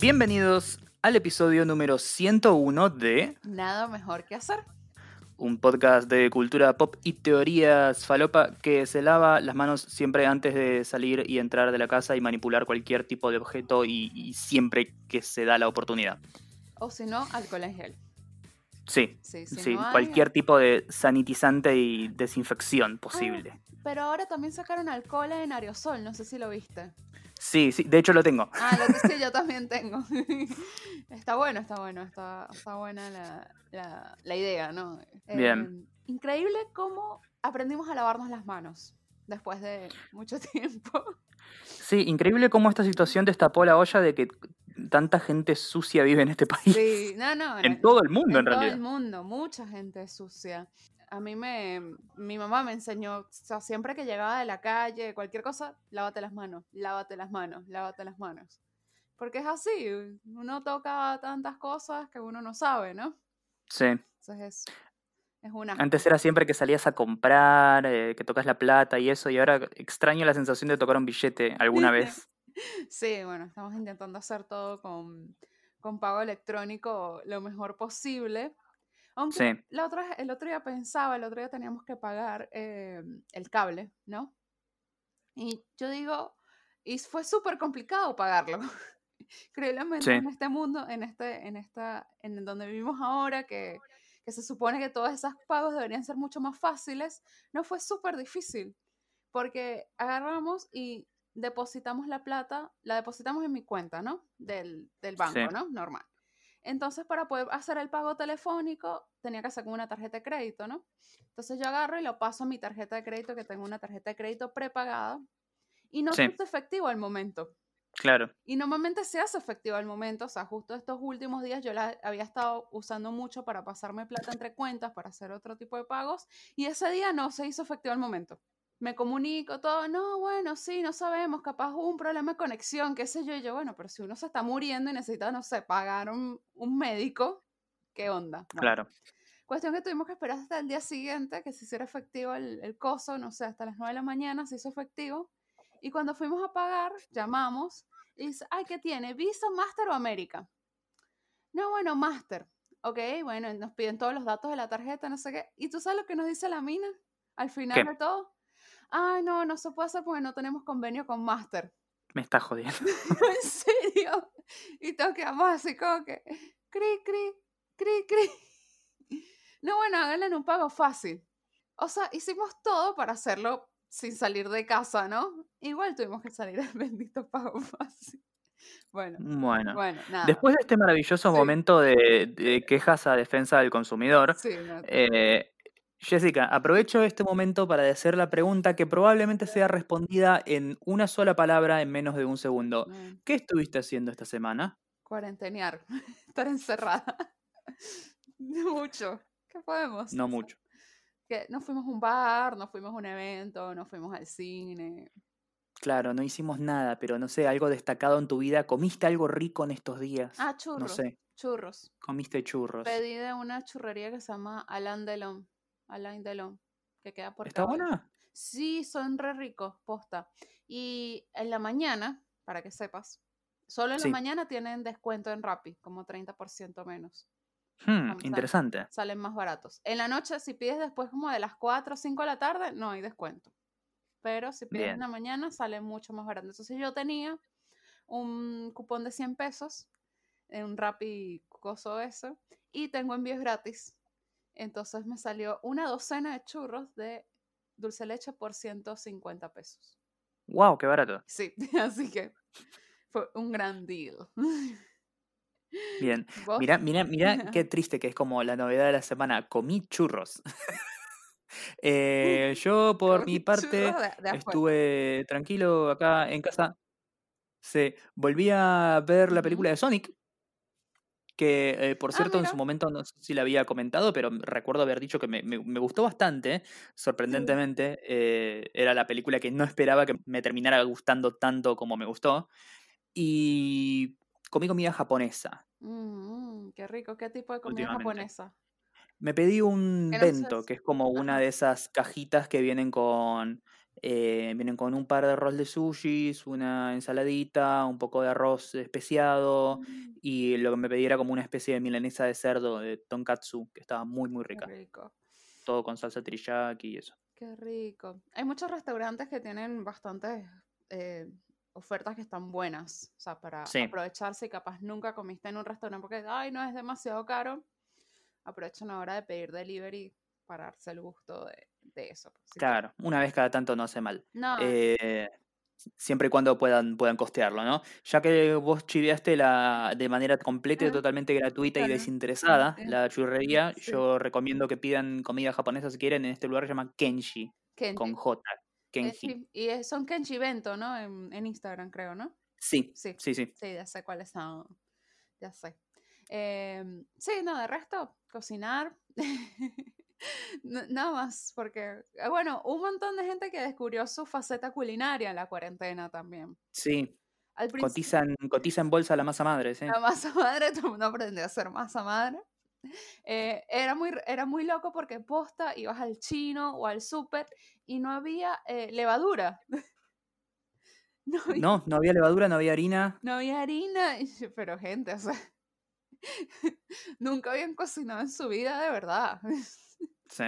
Bienvenidos al episodio número 101 de Nada mejor que hacer. un podcast de cultura pop y teorías falopa que se lava las manos siempre antes de salir y entrar de la casa y manipular cualquier tipo de objeto y, y siempre que se da la oportunidad. O si no, alcohol en gel. Sí, Sí, si sí, no hay- cualquier tipo de sanitizante y desinfección posible. Ah, pero ahora también sacaron alcohol en aerosol, no sé si lo viste. Sí, sí, de hecho lo tengo. Ah, lo que sí, yo también tengo. está bueno, está bueno, está, está buena la, la- la idea, ¿no? Bien. Eh, increíble cómo aprendimos a lavarnos las manos después de mucho tiempo. Sí, increíble cómo esta situación destapó la olla de que tanta gente sucia vive en este país. Sí, no, no. En todo el mundo, en, todo realidad. el mundo, mucha gente sucia. A mí me, mi mamá me enseñó, o sea, siempre que llegaba de la calle, cualquier cosa, lávate las manos, lávate las manos, lávate las manos. Porque es así, uno toca tantas cosas que uno no sabe, ¿no? Sí. Entonces es, es una... Antes era siempre que salías a comprar, eh, que tocas la plata y eso, y ahora extraño la sensación de tocar un billete alguna vez. Sí, bueno, estamos intentando hacer todo con, con pago electrónico lo mejor posible. Aunque Sí. la otra, el otro día pensaba, el otro día teníamos que pagar eh, el cable, ¿no? Y yo digo, y fue súper complicado pagarlo. Increíblemente Sí. en este mundo, en este, en esta, en donde vivimos ahora, que, que se supone que todos esos pagos deberían ser mucho más fáciles, no fue súper difícil. Porque agarramos y depositamos la plata, la depositamos en mi cuenta, ¿no? Del, del banco, Sí. ¿no? Normal. Entonces, para poder hacer el pago telefónico, tenía que sacar una tarjeta de crédito, ¿no? Entonces yo agarro y lo paso a mi tarjeta de crédito, que tengo una tarjeta de crédito prepagada, y no Sí. se hace efectivo al momento. Claro. Y normalmente se hace efectivo al momento, o sea, justo estos últimos días yo la había estado usando mucho para pasarme plata entre cuentas, para hacer otro tipo de pagos, y ese día no se hizo efectivo al momento. Me comunico todo, no, bueno, sí, no sabemos, capaz hubo un problema de conexión, qué sé yo, y yo, bueno, pero si uno se está muriendo y necesita, no sé, pagar un, un médico, ¿qué onda? Bueno, Claro. Cuestión que tuvimos que esperar hasta el día siguiente que se hiciera efectivo el, el coso, no sé, hasta las 9 de la mañana se hizo efectivo. Y cuando fuimos a pagar, llamamos y dice, ay, ¿qué tiene? ¿Visa, Master o América? No, bueno, Master. Ok, bueno, nos piden todos los datos de la tarjeta, no sé qué. ¿Y tú sabes lo que nos dice la mina al final ¿Qué? de todo? Ay, no, no se puede hacer porque no tenemos convenio con Master. Me está jodiendo. ¿En serio? Y todos quedamos así como que, cri, cri, cri, cri. No, bueno, háganle en un pago fácil. O sea, hicimos todo para hacerlo sin salir de casa, ¿no? Igual tuvimos que salir al bendito pago fácil. Bueno, Bueno. bueno, nada. Después de este maravilloso Sí. momento de, de quejas a defensa del consumidor, Sí, no, eh, Jessica, aprovecho este momento para hacer la pregunta que probablemente sea respondida en una sola palabra en menos de un segundo. no, ¿Qué estuviste haciendo esta semana? cuarentenear, estar encerrada. Mucho. ¿Qué podemos? No mucho. Que no fuimos a un bar, no fuimos a un evento, no fuimos al cine. Claro, no hicimos nada, pero no sé, algo destacado en tu vida. ¿Comiste algo rico en estos días? Ah, churros. No sé, Churros. comiste churros. Pedí de una churrería que se llama Alain Delon. Alain Delon. Que queda por ¿Está Caballo. buena? Sí, son re ricos, posta. Y en la mañana, para que sepas, solo en Sí. la mañana tienen descuento en Rappi, como 30% menos. Hmm, interesante. Salen más baratos. En la noche, si pides después como de las 4 o 5 de la tarde, no hay descuento. Pero si pides Bien. en la mañana, sale mucho más barato. Entonces yo tenía un cupón de 100 pesos en un Rappi coso eso y tengo envíos gratis. Entonces me salió una docena de churros de dulce leche por 150 pesos. Wow, qué barato. Sí, así que fue un gran deal. Bien. ¿Vos? Mira, mira, mira qué triste que es como la novedad de la semana. Comí churros. Eh, yo, por mi parte, de- de estuve tranquilo acá en casa. Sí, volví a ver la película de Sonic. Que, eh, por Ah, cierto, en su momento no sé si la había comentado, pero recuerdo haber dicho que me, me- me gustó bastante. Sorprendentemente, eh, era la película que no esperaba que me terminara gustando tanto como me gustó. Y comí comida japonesa. Mm, qué rico. ¿Qué tipo de comida japonesa? Me pedí un bento, que es como una de esas cajitas que vienen con Eh, vienen con un par de arroz de sushis, una ensaladita, un poco de arroz especiado Mm, y lo que me pedí era como una especie de milanesa de cerdo de tonkatsu, que estaba muy muy qué rica. rico. Todo con salsa teriyaki y eso. Qué rico. Hay muchos restaurantes que tienen bastantes eh, ofertas que están buenas. O sea, para Sí, aprovecharse y capaz nunca comiste en un restaurante porque, ay, no, es demasiado caro. Aprovechen ahora de pedir delivery para darse el gusto de, de eso. pues, claro, una vez cada tanto no hace mal. No, Eh, siempre y cuando puedan, puedan costearlo, ¿no? Ya que vos chiveaste la, de manera completa y totalmente gratuita y desinteresada la churrería, sí. yo recomiendo que pidan comida japonesa si quieren en este lugar se llama Kenshi, Kenji. con J, Kenji. y son Kenji Bento, ¿no? En, en Instagram, creo, ¿no? Sí, Sí, sí, sí. sí, ya sé cuáles son. Ya sé. Em, sí, no, de resto, cocinar. Nada más, porque, eh, bueno, un montón de gente que descubrió su faceta culinaria en la cuarentena también. Sí, Al cotizan, cotiza en bolsa la masa madre, sí. la masa madre, todo el mundo aprendió a hacer masa madre. Eh, era, muy, era muy loco porque posta, ibas al chino o al súper y no había eh, levadura. No había, No, no había levadura, no había harina. no había harina. Pero gente, o sea, nunca habían cocinado en su vida de verdad. Sí.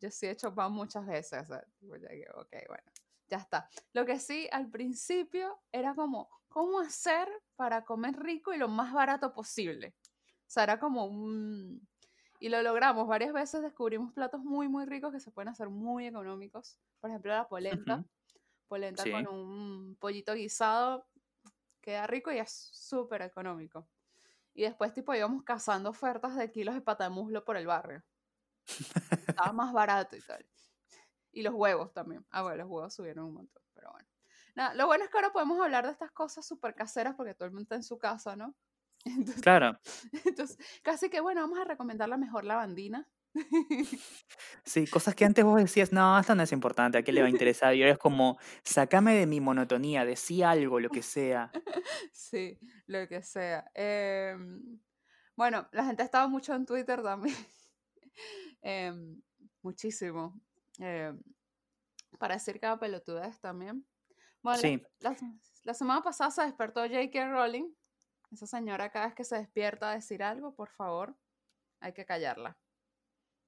Yo sí he hecho pan muchas veces. o sea, ok, bueno, ya está. Lo que sí, al principio era como, ¿cómo hacer para comer rico y lo más barato posible? O sea, era como un... Y lo logramos. Varias veces descubrimos platos muy, muy ricos que se pueden hacer muy económicos. Por ejemplo, la polenta. Ujú, Polenta Sí. con un pollito guisado. Queda rico y es súper económico. Y después, tipo, íbamos cazando ofertas de kilos de pata de muslo por el barrio. Estaba más barato y tal. Y los huevos también. Ah, bueno, los huevos subieron un montón, pero bueno. Nada, lo bueno es que ahora podemos hablar de estas cosas súper caseras porque todo el mundo está en su casa, ¿no? Entonces, Claro. entonces, casi que bueno, vamos a recomendar la mejor lavandina. Sí, cosas que antes vos decías, no, esto no es importante, ¿a qué le va a interesar? Y ahora es como, sacame de mi monotonía, decía algo, lo que sea. Sí, lo que sea. Em, bueno, la gente estaba mucho en Twitter también. Em, muchísimo. em, para decir cada pelotudez también. Bueno, la, Sí, la se- la semana pasada se despertó J.K. Rowling. Esa señora cada vez que se despierta a decir algo, por favor, hay que callarla.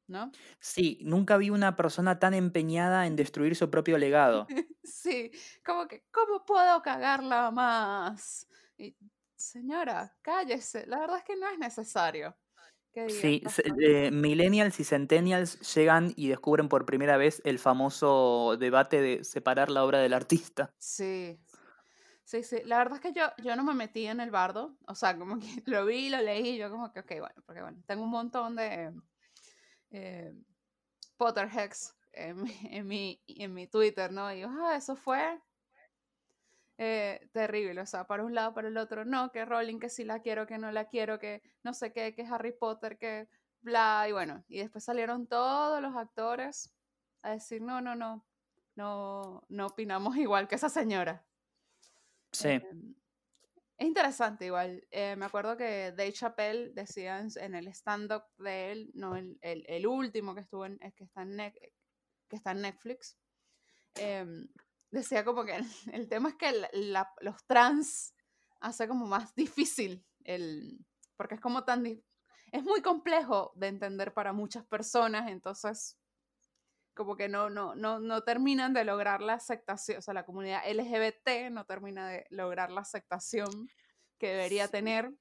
¿No? sí, nunca vi una persona tan empeñada en destruir su propio legado. Sí, como que, ¿cómo puedo cagarla más? Y, señora, cállese. La verdad es que no es necesario Sí, eh, millennials y centennials llegan y descubren por primera vez el famoso debate de separar la obra del artista. Sí, sí, sí. La verdad es que yo, yo no me metí en el bardo. O sea, como que lo vi, lo leí, y yo como que, ok, bueno, porque bueno, tengo un montón de eh, Potterheads en, mi- en, mi, en mi Twitter, ¿no? Y yo, ah, eso fue eh, terrible. O sea, para un lado, para el otro, no, que Rowling, que sí la quiero, que no la quiero, que no sé qué, que Harry Potter, que bla, y bueno. Y después salieron todos los actores a decir, no, no, no, no, no opinamos igual que esa señora. Sí, Em, es interesante igual. eh, me acuerdo que Dave Chappelle decía en, el stand-up de él, no el, el- el último que estuvo en, eh, que está en, que está en Netflix, em, decía como que el, el tema es que la- la- los trans hace como más difícil el, porque es como tan, es muy complejo de entender para muchas personas, entonces como que no, no, no, no terminan de lograr la aceptación, o sea, la comunidad LGBT no termina de lograr la aceptación que debería tener.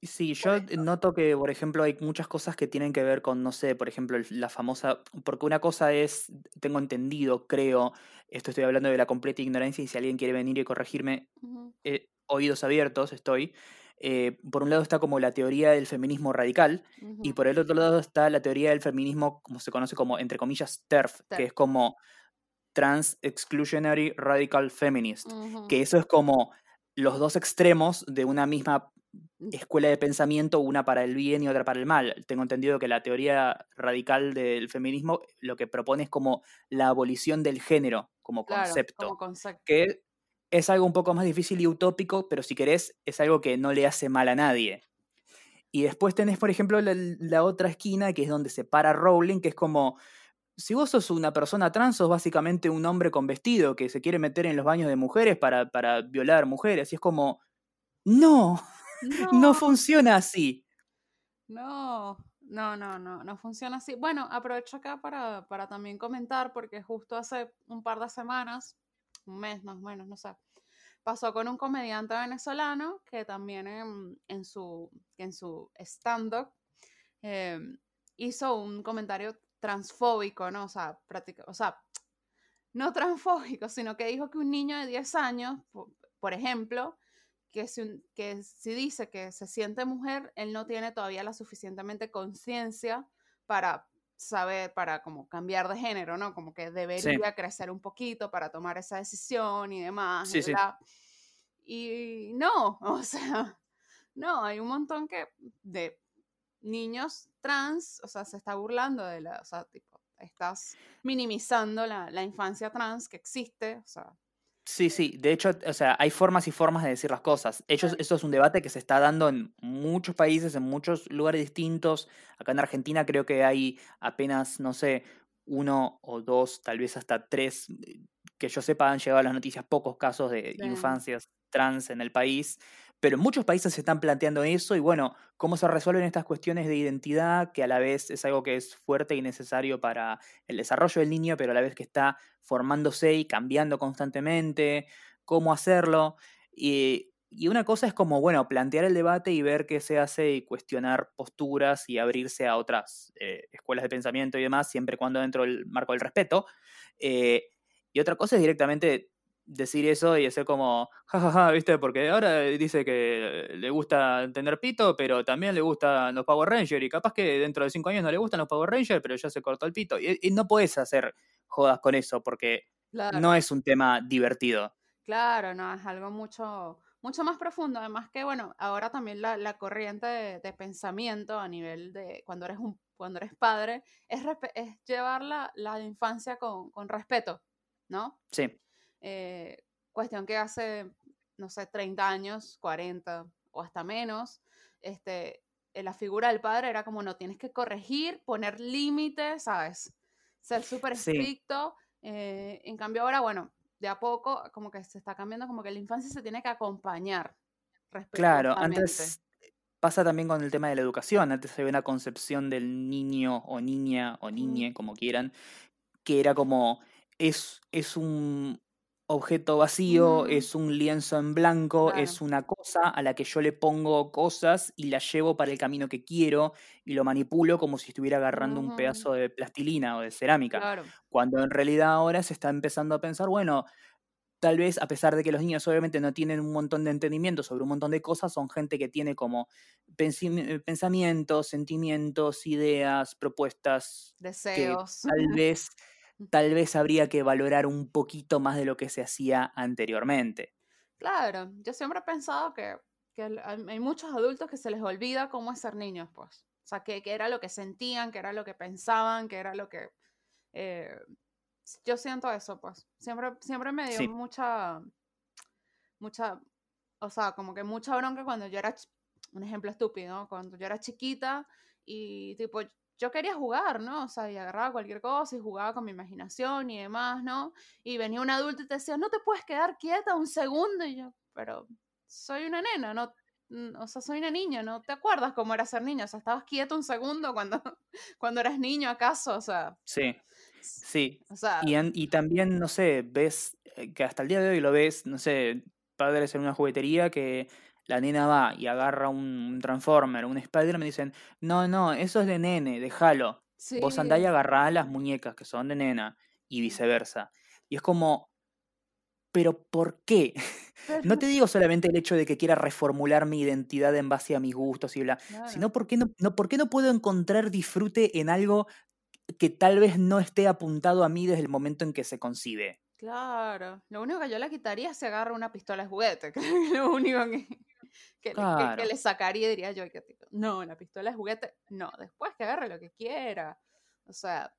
Sí, yo noto que, por ejemplo, hay muchas cosas que tienen que ver con, no sé, por ejemplo, la famosa, porque una cosa es, tengo entendido, creo, esto estoy hablando de la completa ignorancia y si alguien quiere venir y corregirme, eh, oídos abiertos estoy. Eh, por un lado está como la teoría del feminismo radical y ujú, por el otro lado está la teoría del feminismo, como se conoce como, entre comillas, TERF, que es como Trans Exclusionary Radical Feminist, que eso es como los dos extremos de una misma escuela de pensamiento, una para el bien y otra para el mal. Tengo entendido que la teoría radical del feminismo lo que propone es como la abolición del género como Claro, concepto, como concepto. que es algo un poco más difícil y utópico, pero si querés, es algo que no le hace mal a nadie. Y después tenés, por ejemplo, la, la otra esquina, que es donde se para Rowling, que es como, si vos sos una persona trans, sos básicamente un hombre con vestido que se quiere meter en los baños de mujeres para, para violar mujeres. Y es como, no, no, funciona así. No, no, no, no, no funciona así. Bueno, aprovecho acá para, para también comentar, porque justo hace un par de semanas, un mes más o menos, no sé, pasó con un comediante venezolano que también en, en su, en su stand-up em, hizo un comentario transfóbico, ¿no? O sea, o sea, no transfóbico, sino que dijo que un niño de 10 años, por, ejemplo, que si, que si dice que se siente mujer, él no tiene todavía la suficientemente conciencia para saber, para como cambiar de género, ¿no? Como que debería crecer un poquito para tomar esa decisión y demás. Sí, y, y no, o sea, no, hay un montón que de niños trans, o sea, se está burlando de la, o sea, tipo, estás minimizando la, la infancia trans que existe, o sea. Sí, sí, de hecho, o sea, hay formas y formas de decir las cosas. Ellos, eso es un debate que se está dando en muchos países, en muchos lugares distintos. Acá en Argentina creo que hay apenas, no sé, uno o dos, tal vez hasta tres, eh, que yo sepa, han llegado a las noticias pocos casos de infancias trans en el país. Pero en muchos países se están planteando eso y bueno, cómo se resuelven estas cuestiones de identidad, que a la vez es algo que es fuerte y necesario para el desarrollo del niño, pero a la vez que está formándose y cambiando constantemente, cómo hacerlo. Y, una cosa es como, bueno, plantear el debate y ver qué se hace y cuestionar posturas y abrirse a otras eh, escuelas de pensamiento y demás, siempre y cuando dentro del marco del respeto. Eh, y otra cosa es directamente decir eso y hacer como, jajaja, ¿viste? Porque ahora dice que le gusta tener pito, pero también le gustan los Power Rangers y capaz que dentro de cinco años no le gustan los Power Rangers, pero ya se cortó el pito. Y, no puedes hacer jodas con eso porque no es un tema divertido. Claro, no, es algo mucho, mucho más profundo. Además que, bueno, ahora también la, corriente de, pensamiento a nivel de cuando eres, un, cuando eres padre es, es llevar la, la infancia con, con respeto, ¿no? Sí. Eh, cuestión que hace, no sé, 30 años, 40 o hasta menos, este, eh, la figura del padre era como no tienes que corregir, poner límites, ¿sabes? Ser súper estricto. Eh, en cambio ahora, bueno, de a poco como que se está cambiando, como que la infancia se tiene que acompañar. Claro, antes pasa también con el tema de la educación. Antes había una concepción del niño o niña o niñe, como quieran, que era como es, es un, objeto vacío, mm. es un lienzo en blanco, es una cosa a la que yo le pongo cosas y la llevo para el camino que quiero y lo manipulo como si estuviera agarrando un pedazo de plastilina o de cerámica. Cuando en realidad ahora se está empezando a pensar, bueno, tal vez a pesar de que los niños obviamente no tienen un montón de entendimiento sobre un montón de cosas, son gente que tiene como eh, pensamientos, sentimientos, ideas, propuestas. Deseos. tal vez tal vez habría que valorar un poquito más de lo que se hacía anteriormente. Claro, yo siempre he pensado que, hay muchos adultos que se les olvida cómo es ser niños, pues. O sea, que, era lo que sentían, que era lo que pensaban, que era lo que... Eh, yo siento eso, pues. Siempre, siempre me dio mucha... Mucha... O sea, como que mucha bronca cuando yo era... Un ejemplo estúpido, Cuando yo era chiquita y tipo yo quería jugar, ¿no? O sea, y agarraba cualquier cosa y jugaba con mi imaginación y demás, ¿no? Y venía un adulto y te decía, no te puedes quedar quieta un segundo. Y yo, pero soy una nena, ¿no? O sea, soy una niña, ¿no? ¿Te acuerdas cómo era ser niño? O sea, estabas quieto un segundo cuando, cuando eras niño, ¿acaso? O sea. Sí. Sí. O sea, y, y también, no sé, ves eh, que hasta el día de hoy lo ves, no sé, padres en una juguetería que la nena va y agarra un, Transformer, un Spider, me dicen, no, no, eso es de nene, déjalo. Vos andá y agarrá las muñecas que son de nena y viceversa. Y es como, pero ¿por qué? no te digo solamente el hecho de que quiera reformular mi identidad en base a mis gustos y bla, sino ¿por qué no, no, ¿por qué no puedo encontrar disfrute en algo que tal vez no esté apuntado a mí desde el momento en que se concibe? Claro, lo único que yo le quitaría es se agarra una pistola de juguete, que lo único que que, le sacaría diría yo, que no, la pistola es juguete, no, después que agarre lo que quiera. O sea,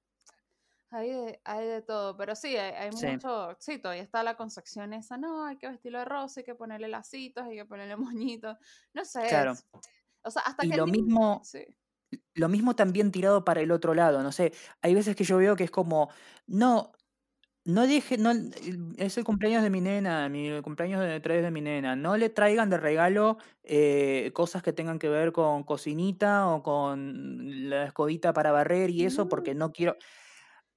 hay de, hay de todo, pero sí, hay, mucho, sí, todavía está la concepción esa, no, hay que vestirlo de rosa, hay que ponerle lacitos, hay que ponerle moñitos, no sé. Claro. o sea, hasta y que... lo mismo... lo mismo también tirado para el otro lado, no sé, hay veces que yo veo que es como, no, no deje, no, es el cumpleaños de mi nena, mi cumpleaños de tres de mi nena, no le traigan de regalo eh, cosas que tengan que ver con cocinita o con la escobita para barrer y eso, porque no quiero...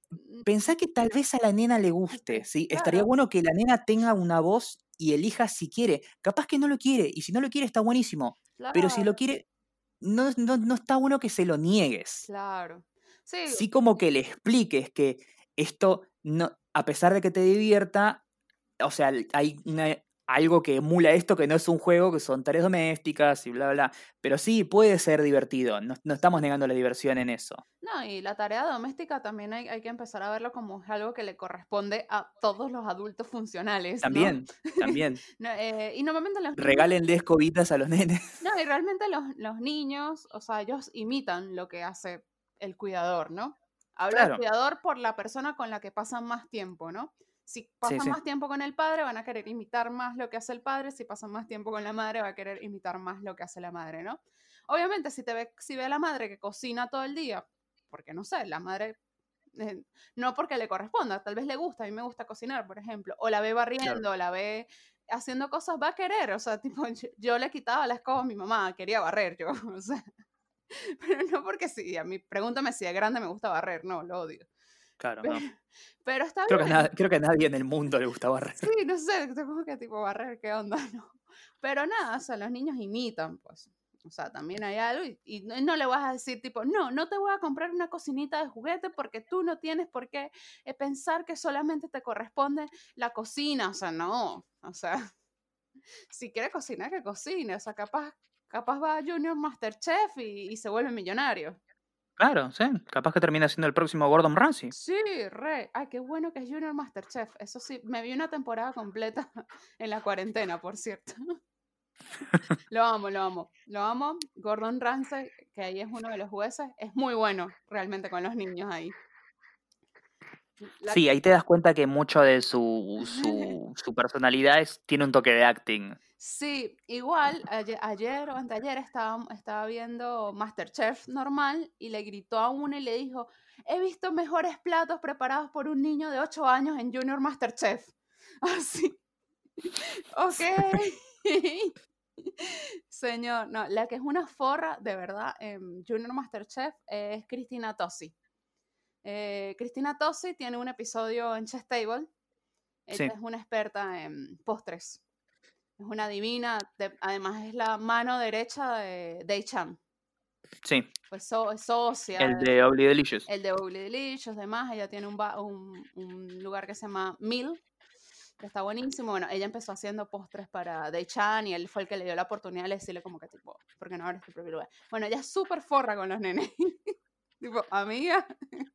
Mm, Pensá que tal vez a la nena le guste, ¿sí? Estaría bueno que la nena tenga una voz y elija si quiere. Capaz que no lo quiere, y si no lo quiere está buenísimo. Pero si lo quiere, no, no, no está bueno que se lo niegues. claro. Sí, Sí como que le expliques que esto, no, a pesar de que te divierta, o sea, hay una- algo que emula esto que no es un juego, que son tareas domésticas y bla, bla, bla. Pero sí, puede ser divertido. No, no estamos negando la diversión en eso. no, y la tarea doméstica también hay, hay que empezar a verlo como algo que le corresponde a todos los adultos funcionales, ¿no? También, también. No, eh, y normalmente los Regálenle escobitas a los nenes. no, y realmente los, los niños, o sea, ellos imitan lo que hace el cuidador, ¿no? Habla el Claro, cuidador por la persona con la que pasan más tiempo, ¿no? Si pasan sí. más tiempo con el padre, van a querer imitar más lo que hace el padre. Si pasan más tiempo con la madre, va a querer imitar más lo que hace la madre, ¿no? Obviamente, si te ve, si ve a la madre que cocina todo el día, porque no sé, la madre, eh, no porque le corresponda, tal vez le gusta, a mí me gusta cocinar, por ejemplo, o la ve Claro. barriendo, o la ve haciendo cosas, va a querer, o sea, tipo, yo, yo le quitaba la escoba a mi mamá, quería barrer yo, o sea, pero no porque sí, a mí, pregúntame si de grande me gusta barrer, no, lo odio, Claro, pero, no. pero está Creo que, bien. nada, creo que a nadie en el mundo le gusta barrer. Sí, no sé, como que tipo barrer, ¿qué onda? No. Pero nada, o sea, los niños imitan, pues. O sea, también hay algo y, y no, no le vas a decir tipo, no, no te voy a comprar una cocinita de juguete porque tú no tienes por qué eh, pensar que solamente te corresponde la cocina. O sea, no. O sea, si quiere cocinar, que cocine. O sea, capaz, capaz va a Junior Masterchef y, y se vuelve millonario. Claro, sí. Capaz que termina siendo el próximo Gordon Ramsay. Sí, re. Ay, qué bueno que es Junior Masterchef. Eso sí, me vi una temporada completa en la cuarentena, por cierto. Lo amo, lo amo. Lo amo. Gordon Ramsay, que ahí es uno de los jueces, es muy bueno realmente con los niños ahí. La- Sí, ahí te das cuenta que mucho de su, su, su personalidad es, tiene un toque de acting. Sí, igual, ayer, ayer o anteayer estaba, estaba viendo Masterchef normal y le gritó a uno y le dijo, he visto mejores platos preparados por un niño de 8 años en Junior Masterchef. Así, ok. Señor, no, la que es una forra, de verdad, en Junior Masterchef es Cristina Tosi. Eh, Cristina Tosi tiene un episodio en Chess Table. Ella Sí, es una experta en postres. Es una divina. de- además, es la mano derecha de Dei Chan. sí. Pues so- es socia El de- de Ugly Delicious. el de Ugly Delicious, demás. Ella tiene un, ba- un, un lugar que se llama Mill, que está buenísimo. Bueno, ella empezó haciendo postres para Dei Chan y él fue el que le dio la oportunidad de decirle como que tipo, ¿por qué no abres tu propio lugar? Bueno, ella es súper forra con los nenes. tipo, amiga.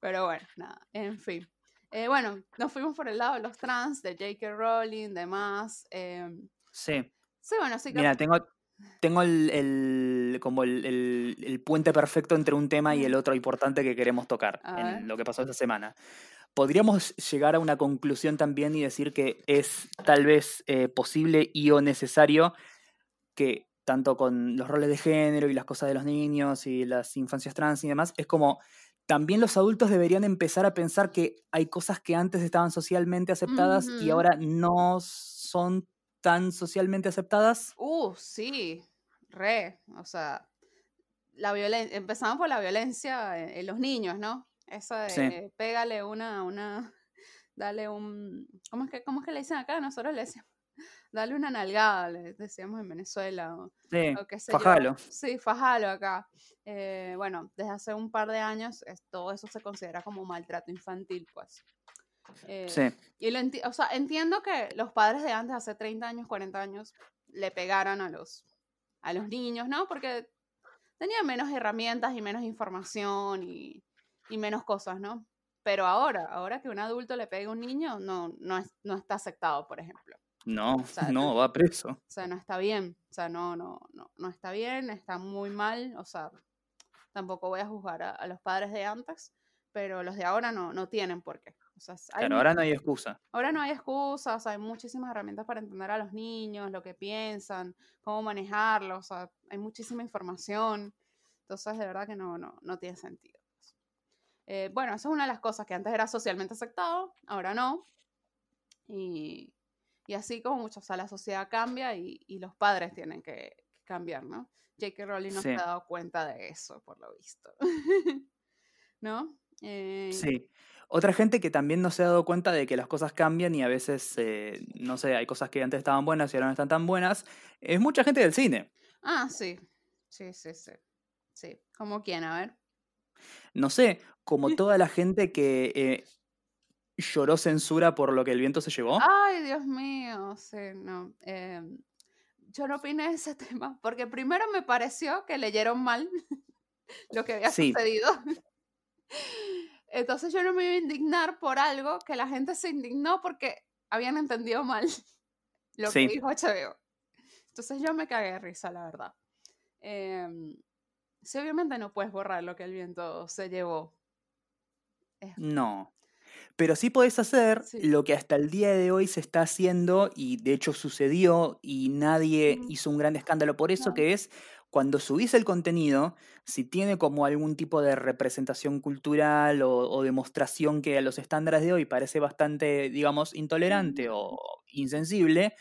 Pero bueno, nada, en fin. Eh, bueno, nos fuimos por el lado de los trans, de J.K. Rowling, demás. em, Sí. sí, bueno, sí que... Mira, tengo, tengo el, el- como el, el- el puente perfecto entre un tema y el otro importante que queremos tocar en lo que pasó esta semana. Podríamos llegar a una conclusión también y decir que es tal vez eh, posible y o necesario que tanto con los roles de género y las cosas de los niños y las infancias trans y demás, es como también los adultos deberían empezar a pensar que hay cosas que antes estaban socialmente aceptadas y ahora no son tan socialmente aceptadas. Uh, sí, re, o sea, la violencia, empezamos por la violencia en, en los niños, ¿no? Esa de Sí. pégale una, una, dale un, ¿cómo es que, cómo es que le dicen acá? Nosotros le decíamos, dale una nalgada, le decíamos en Venezuela, o, Sí, o qué sé yo. fajalo. Sí, fajalo acá. Eh, bueno, desde hace un par de años es- todo eso se considera como maltrato infantil, pues. Eh, Sí, y lo enti- o sea, entiendo que los padres de antes, hace 30 años, 40 años, le pegaran a los, a los niños, ¿no? Porque tenían menos herramientas y menos información y, y menos cosas, ¿no? Pero ahora, ahora que un adulto le pegue a un niño, no, no, es- no está aceptado, por ejemplo. No, O sea, no, va preso. O sea, no está bien. O sea, no, no, no, no está bien, está muy mal. O sea, tampoco voy a juzgar a, a los padres de antes, pero los de ahora no, no tienen por qué. O sea, hay Claro, ahora no hay excusa. Ahora no hay excusas, hay muchísimas herramientas para entender a los niños, lo que piensan, cómo manejarlos, o sea, hay muchísima información. Entonces, de verdad que no, no, no tiene sentido. Eh, bueno, eso es una de las cosas que antes era socialmente aceptado, ahora no. Y, y así como mucho, o sea, la sociedad cambia y, y los padres tienen que, cambiar, ¿no? J.K. Rowling no se ha dado cuenta de eso, por lo visto. ¿No? Eh, sí. Otra gente que también no se ha dado cuenta de que las cosas cambian y a veces, eh, no sé, hay cosas que antes estaban buenas y ahora no están tan buenas, es mucha gente del cine. Ah, sí. Sí, sí, sí. Sí. ¿Como quién? A ver. No sé, como toda la gente que eh, lloró censura por lo que el viento se llevó. Ay, Dios mío, sí, no. Em, yo no opiné de ese tema, porque primero me pareció que leyeron mal lo que había sucedido. Entonces yo no me iba a indignar por algo que la gente se indignó porque habían entendido mal lo que dijo HBO. Entonces yo me cagué de risa, la verdad. Eh, sí, obviamente no puedes borrar lo que el viento se llevó. No. Pero sí podés hacer lo que hasta el día de hoy se está haciendo y de hecho sucedió y nadie hizo un gran escándalo por eso, que es cuando subís el contenido, si tiene como algún tipo de representación cultural o, demostración que a los estándares de hoy parece bastante, digamos, intolerante o insensible,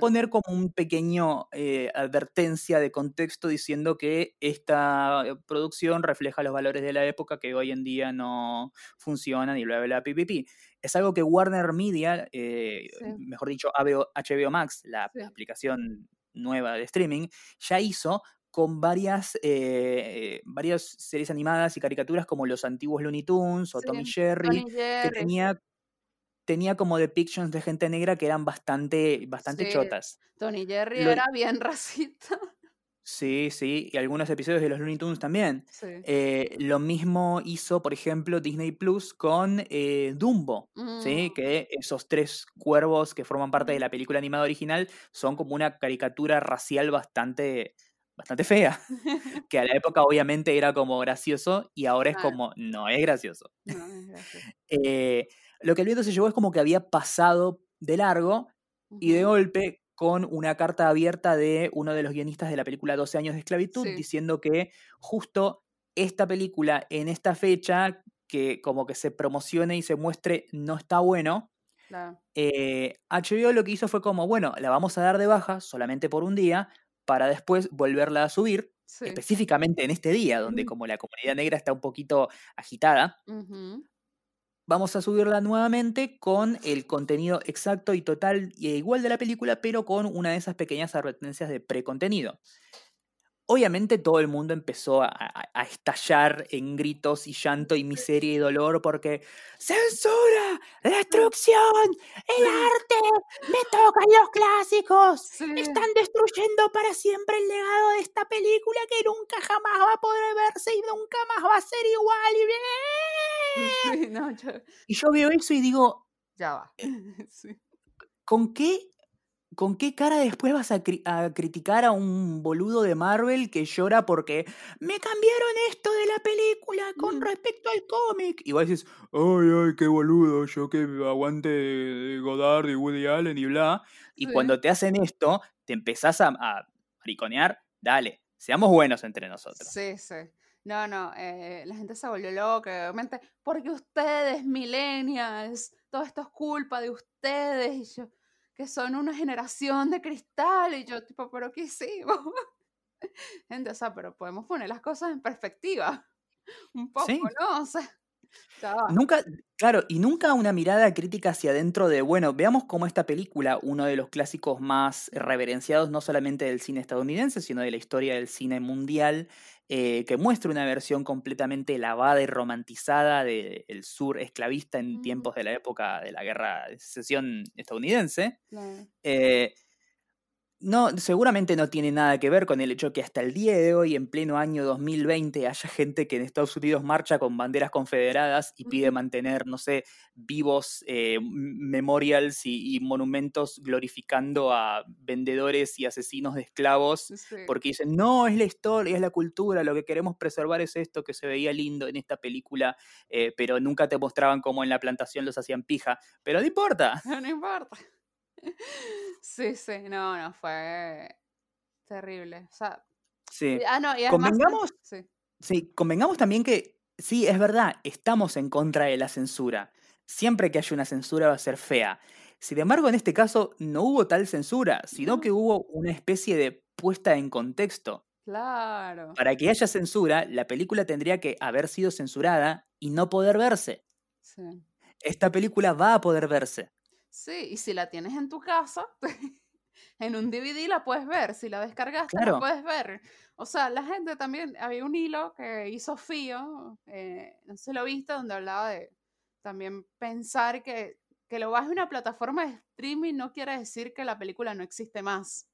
poner como un pequeño eh, advertencia de contexto diciendo que esta eh, producción refleja los valores de la época que hoy en día no funcionan y bla, bla, bla, pipipi. Es algo que Warner Media, eh, mejor dicho, HBO, Max, la aplicación nueva de streaming, ya hizo con varias, eh, varias series animadas y caricaturas como los antiguos Looney Tunes o Tommy, Jerry, que tenía, tenía como depictions de gente negra que eran bastante, bastante chotas. Tony Jerry era bien racista. Sí, sí, y algunos episodios de los Looney Tunes también. Eh, lo mismo hizo, por ejemplo, Disney Plus con eh, Dumbo, ¿sí? Mm. que esos tres cuervos que forman parte de la película animada original son como una caricatura racial bastante, bastante fea, que a la época obviamente era como gracioso y ahora es como, no es gracioso. Eh, lo que el viento se llevó es como que había pasado de largo y de golpe con una carta abierta de uno de los guionistas de la película 12 años de esclavitud diciendo que justo esta película en esta fecha que como que se promocione y se muestre no está bueno. HBO eh, lo que hizo fue como, bueno, la vamos a dar de baja solamente por un día, para después volverla a subir, específicamente en este día, donde como la comunidad negra está un poquito agitada. Vamos a subirla nuevamente con el contenido exacto y total e igual de la película, pero con una de esas pequeñas advertencias de precontenido. Obviamente todo el mundo empezó a, estallar en gritos y llanto y miseria y dolor porque ¡Censura! ¡Destrucción! ¡El arte! ¡Me tocan los clásicos! ¡Están destruyendo para siempre el legado de esta película que nunca jamás va a poder verse y nunca más va a ser igual! Y, yo... veo eso y digo... Ya va. Eh, ¿Con qué ¿Con qué cara después vas a, criticar a un boludo de Marvel que llora porque me cambiaron esto de la película con mm. respecto al cómic? Y vos dices, ay, ay, qué boludo, yo que aguante Godard y Woody Allen y bla. Y cuando te hacen esto, te empezás a, a mariconear, dale, seamos buenos entre nosotros. Sí, sí. No, no, eh, la gente se volvió loca, obviamente, porque ustedes, millennials, todo esto es culpa de ustedes. Y yo, que son una generación de cristal y yo tipo, pero ¿qué hicimos? Gente, o sea, pero podemos poner las cosas en perspectiva. Un poco, ¿no? O sea, Nunca, claro, y nunca una mirada crítica hacia adentro de, bueno, veamos cómo esta película, uno de los clásicos más reverenciados no solamente del cine estadounidense, sino de la historia del cine mundial, eh, que muestra una versión completamente lavada y romantizada del sur esclavista en tiempos de la época de la guerra de secesión estadounidense. Eh, no, seguramente no tiene nada que ver con el hecho que hasta el día de hoy, en pleno año 2020, haya gente que en Estados Unidos marcha con banderas confederadas y pide mantener, no sé, vivos eh, memorials y, monumentos glorificando a vendedores y asesinos de esclavos, porque dicen, no, es la historia, es la cultura, lo que queremos preservar es esto que se veía lindo en esta película, eh, pero nunca te mostraban cómo en la plantación los hacían pija, pero no importa. No importa. Sí, sí, no, no, fue terrible. O sea, sí. Ah, no, y Convengamos, Sí, convengamos también que sí, es verdad, estamos en contra de la censura. Siempre que haya una censura va a ser fea. Sin embargo, en este caso no hubo tal censura, sino que hubo una especie de puesta en contexto. Claro. Para que haya censura, la película tendría que haber sido censurada y no poder verse. Sí. Esta película va a poder verse. Sí, y si la tienes en tu casa, en un DVD la puedes ver. Si la descargaste, Claro. la puedes ver. O sea, la gente también, había un hilo que hizo Fío, eh, no sé lo viste, donde hablaba de también pensar que, que lo baje una plataforma de streaming no quiere decir que la película no existe más.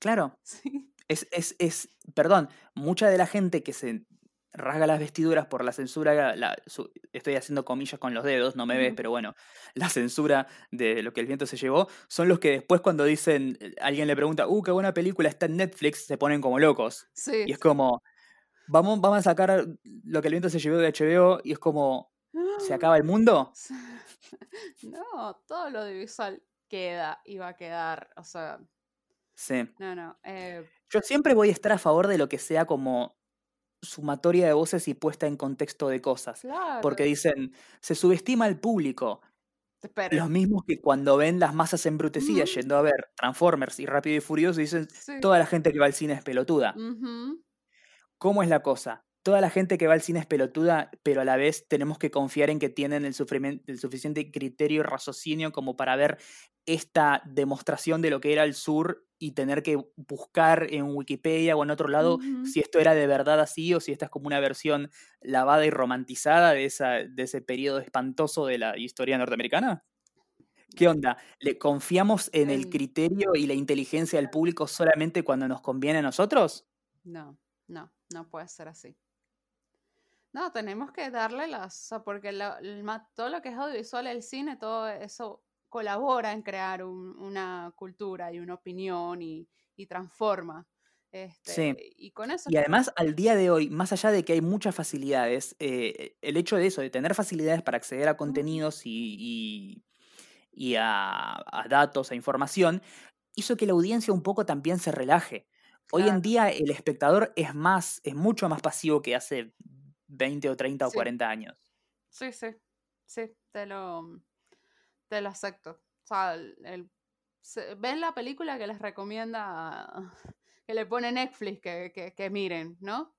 Claro, Sí. es, es, es, perdón, mucha de la gente que se rasga las vestiduras por la censura, la- su- estoy haciendo comillas con los dedos, no me ves, pero bueno, la censura de lo que el viento se llevó, son los que después cuando dicen, alguien le pregunta, uh, qué buena película está en Netflix, se ponen como locos. Sí. Y es como, vamos, vamos a sacar lo que el viento se llevó de HBO y es como, ¿se acaba el mundo? No, todo lo audiovisual queda y va a quedar. O sea, Sí. no, no. eh, Yo siempre voy a estar a favor de lo que sea como sumatoria de voces y puesta en contexto de cosas. claro. Porque dicen, se subestima al público. Pero, Los mismos que cuando ven las masas embrutecidas yendo a ver Transformers y Rápido y Furioso dicen, sí. toda la gente que va al cine es pelotuda. ¿Cómo es la cosa? Toda la gente que va al cine es pelotuda, pero a la vez tenemos que confiar en que tienen el suficiente criterio y raciocinio como para ver esta demostración de lo que era el sur y tener que buscar en Wikipedia o en otro lado si esto era de verdad así o si esta es como una versión lavada y romantizada de, esa, de ese periodo espantoso de la historia norteamericana. ¿Qué onda? ¿Le confiamos en el En- criterio y la inteligencia del público solamente cuando nos conviene a nosotros? No, no, no puede ser así. No, tenemos que darle las, o sea, porque lo- el ma- todo lo que es audiovisual, el cine, todo eso colabora en crear un- una cultura y una opinión y, y transforma. Este, y con eso Y además, al día de hoy, más allá de que hay muchas facilidades, eh, el hecho de eso, de tener facilidades para acceder a contenidos y, y- y a, a datos, a información, hizo que la audiencia un poco también se relaje. Hoy Claro. en día el espectador es más, es mucho más pasivo que hace 20 o 30 o Sí. 40 años. Sí, sí, sí, te lo, te lo acepto. O sea, el, el- se- ven la película que les recomienda, que le pone Netflix que, que, que miren, ¿no?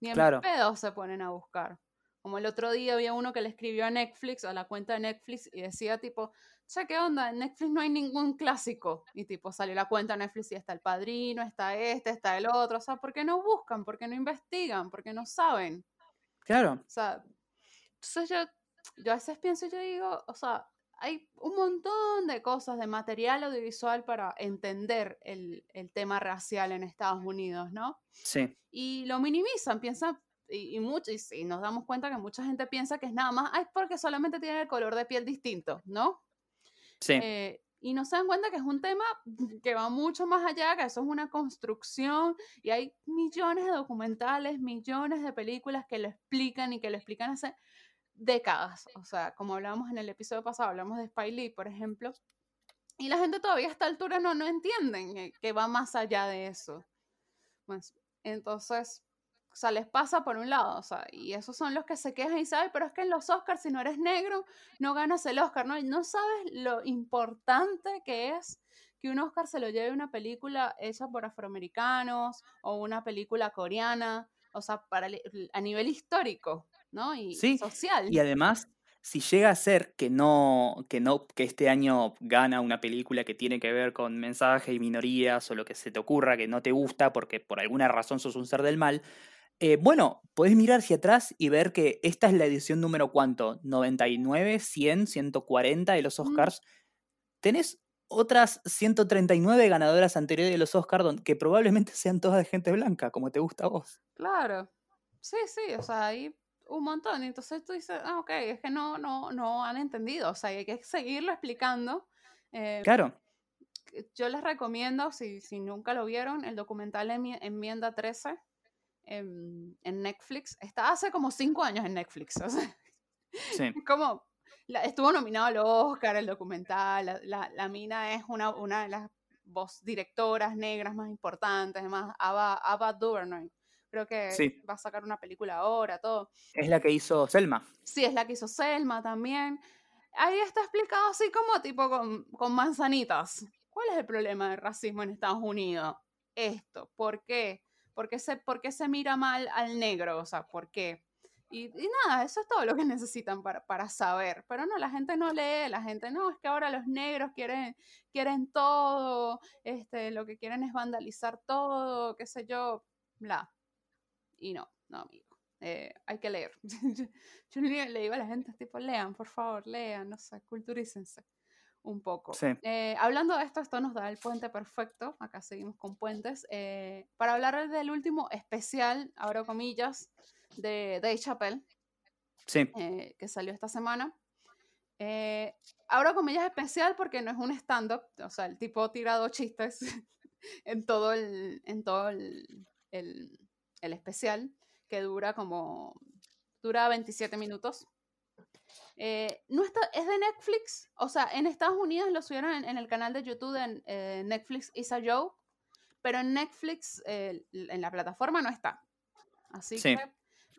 Ni en Claro. pedo se ponen a buscar. Como el otro día había uno que le escribió a Netflix, a la cuenta de Netflix, y decía tipo, che, ¿qué onda? En Netflix no hay ningún clásico. Y tipo, salió la cuenta de Netflix y está el padrino, está este, está el otro. O sea, ¿por qué no buscan? ¿Por qué no investigan? ¿Por qué no saben? Claro, O sea, entonces yo, yo a veces pienso y yo digo, o sea, hay un montón de cosas, de material audiovisual para entender el, el tema racial en Estados Unidos, ¿no? sí, Y lo minimizan, piensan, y, y, mucho, y, sí, nos damos cuenta que mucha gente piensa que es nada más, "Ay, es porque solamente tiene el color de piel distinto, ¿no? sí, Eh, y no se dan cuenta que es un tema que va mucho más allá, que eso es una construcción y hay millones de documentales, millones de películas que lo explican y que lo explican hace décadas. O sea, como hablábamos en el episodio pasado, hablamos de Spike Lee, por ejemplo, y la gente todavía a esta altura no, no entienden que, va más allá de eso. Entonces, o sea, les pasa por un lado, o sea, y esos son los que se quejan y saben, pero es que en los Oscars, si no eres negro, no ganas el Oscar, ¿no? No sabes lo importante que es que un Oscar se lo lleve una película hecha por afroamericanos o una película coreana, o sea, para, a nivel histórico, ¿no? Y Sí, social. Y además, si llega a ser que no, que no, que este año gana una película que tiene que ver con mensaje y minorías o lo que se te ocurra que no te gusta porque por alguna razón sos un ser del mal, eh, bueno, podés mirar hacia atrás y ver que esta es la edición número cuánto, 99, 100, 140 de los Mm. Oscars. Tenés otras 139 ganadoras anteriores de los Oscars que probablemente sean todas de gente blanca, como te gusta a vos. Claro. Sí, sí, o sea, hay un montón. Y entonces tú dices, ah, ok, es que no, no, no han entendido. O sea, hay que seguirlo explicando. Eh, Claro, yo les recomiendo, si, si nunca lo vieron, el documental Enmi- Enmienda 13 en, en Netflix. Está hace como cinco años en Netflix. O sea, sí, es como, la- estuvo nominado al Oscar el documental. La, la- la mina es una, una de las voz directoras negras más importantes. Además, Ava, Ava DuVernay, Creo que Sí. va a sacar una película ahora, todo. Es la que hizo Selma. Sí, es la que hizo Selma también. Ahí está explicado así como tipo con, con manzanitas. ¿Cuál es el problema del racismo en Estados Unidos? Esto, ¿por qué? ¿Por qué se, por qué se mira mal al negro? O sea, ¿por qué? Y, y nada, eso es todo lo que necesitan para, para saber. Pero no, la gente no lee, la gente no, es que ahora los negros quieren, quieren todo, este, lo que quieren es vandalizar todo, qué sé yo, bla. Y no, no, amigo. eh, hay que leer. yo, yo le, digo a la gente, tipo, lean, por favor, lean, no sé, culturícense un poco. Sí. Eh, hablando de esto, esto nos da el puente perfecto, acá seguimos con puentes, eh, para hablar del último especial, abro comillas, de Dave Chappelle, Sí. eh, que salió esta semana. Eh, abro comillas especial porque no es un stand-up, o sea, el tipo ha tirado chistes en todo el, en todo el, el- el especial, que dura como, dura 27 minutos. Eh, no está, es de Netflix, o sea, en Estados Unidos lo subieron en, en el canal de YouTube de eh, Netflix is a Joke, pero en Netflix, eh, en la plataforma no está. Así Sí. que,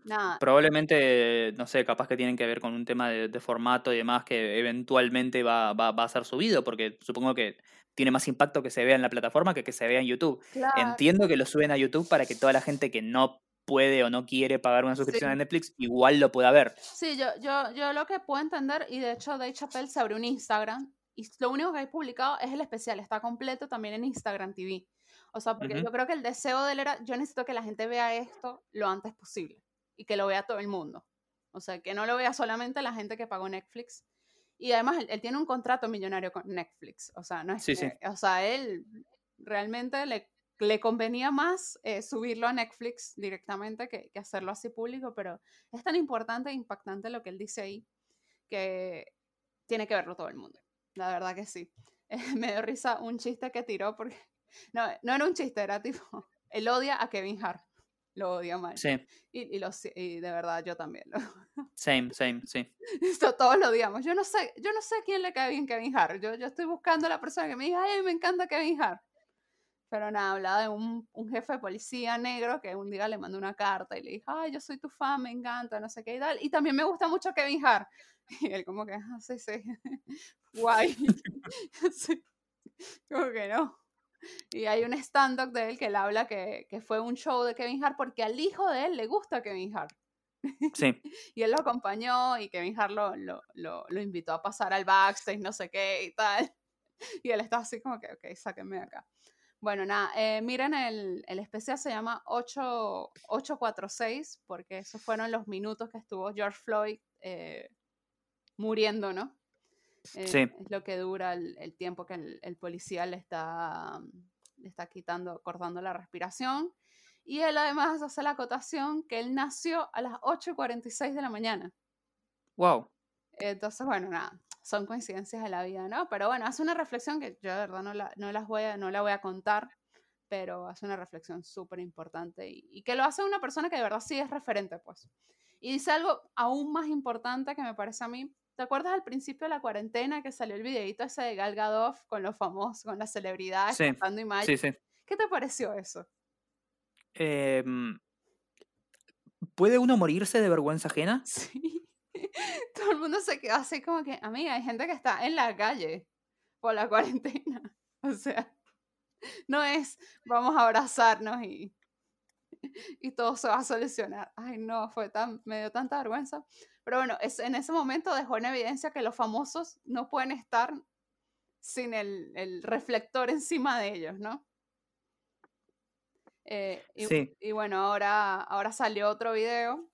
nada, Probablemente, no sé, capaz que tienen que ver con un tema de, de formato y demás que eventualmente va, va, va a ser subido, porque supongo que tiene más impacto que se vea en la plataforma que que se vea en YouTube. claro. Entiendo que lo suben a YouTube para que toda la gente que no puede o no quiere pagar una suscripción Sí. a Netflix igual lo pueda ver. Sí, yo, yo, yo lo que puedo entender, y de hecho Dave Chappelle se abrió un Instagram, y lo único que hay publicado es el especial, está completo también en Instagram TV. O sea, porque yo creo que el deseo de él era, yo necesito que la gente vea esto lo antes posible, y que lo vea todo el mundo. O sea, que no lo vea solamente la gente que pagó Netflix. Y además, él, él tiene un contrato millonario con Netflix. O sea, no es Sí, sí. que- o sea, él realmente le, le convenía más eh, subirlo a Netflix directamente que, que hacerlo así público, pero es tan importante e impactante lo que él dice ahí que tiene que verlo todo el mundo. La verdad que sí. me dio risa un chiste que tiró porque... No, no era un chiste, era tipo... Él odia a Kevin Hart. Lo odia mal. Sí, Y, y, lo, si- y de verdad yo también. lo- same, same, sí. Esto todos lo odiamos. Yo no sé, yo no sé a quién le cae bien Kevin Hart. Yo, yo estoy buscando a la persona que me diga, ay, me encanta Kevin Hart. Pero nada, hablaba de un, un jefe de policía negro que un día le mandó una carta y le dijo, ay, yo soy tu fan, me encanta, no sé qué y tal. Y también me gusta mucho Kevin Hart. Y él como que, ah, sí, sí, guay. Sí, Como que no. Y hay un stand-up de él que él habla que, que fue un show de Kevin Hart porque al hijo de él le gusta Kevin Hart. Sí, Y él lo acompañó y Kevin Hart lo, lo, lo, lo invitó a pasar al backstage, no sé qué y tal. Y él estaba así como que, ok, sáquenme de acá. Bueno, nada, eh, miren, el, el especial se llama 8, 846, porque esos fueron los minutos que estuvo George Floyd eh, muriendo, ¿no? Eh, Sí. Es lo que dura el, el tiempo que el, el policía le está, le está quitando, cortando la respiración. Y él además hace la acotación que él nació a las 8.46 de la mañana. wow. Entonces, bueno, nada, son coincidencias de la vida, ¿no? Pero bueno, hace una reflexión que yo de verdad no la, no las voy a, no la voy a contar, pero hace una reflexión súper importante y, y que lo hace una persona que de verdad sí es referente, pues. Y dice algo aún más importante que me parece a mí. ¿Te acuerdas al principio de la cuarentena que salió el videito ese de Gal Gadot con los famosos, con las celebridades Sí, cantando sí. ¿Qué te pareció eso? Em, ¿Puede uno morirse de vergüenza ajena? Sí. Todo el mundo se quedó así como que, amiga, hay gente que está en la calle por la cuarentena. O sea, no es vamos a abrazarnos y, y todo se va a solucionar. Ay, no, fue tan, me dio tanta vergüenza. Pero bueno, es, en ese momento dejó en evidencia que los famosos no pueden estar sin el, el reflector encima de ellos, ¿no? Eh, y, Sí. y bueno, ahora, ahora salió otro video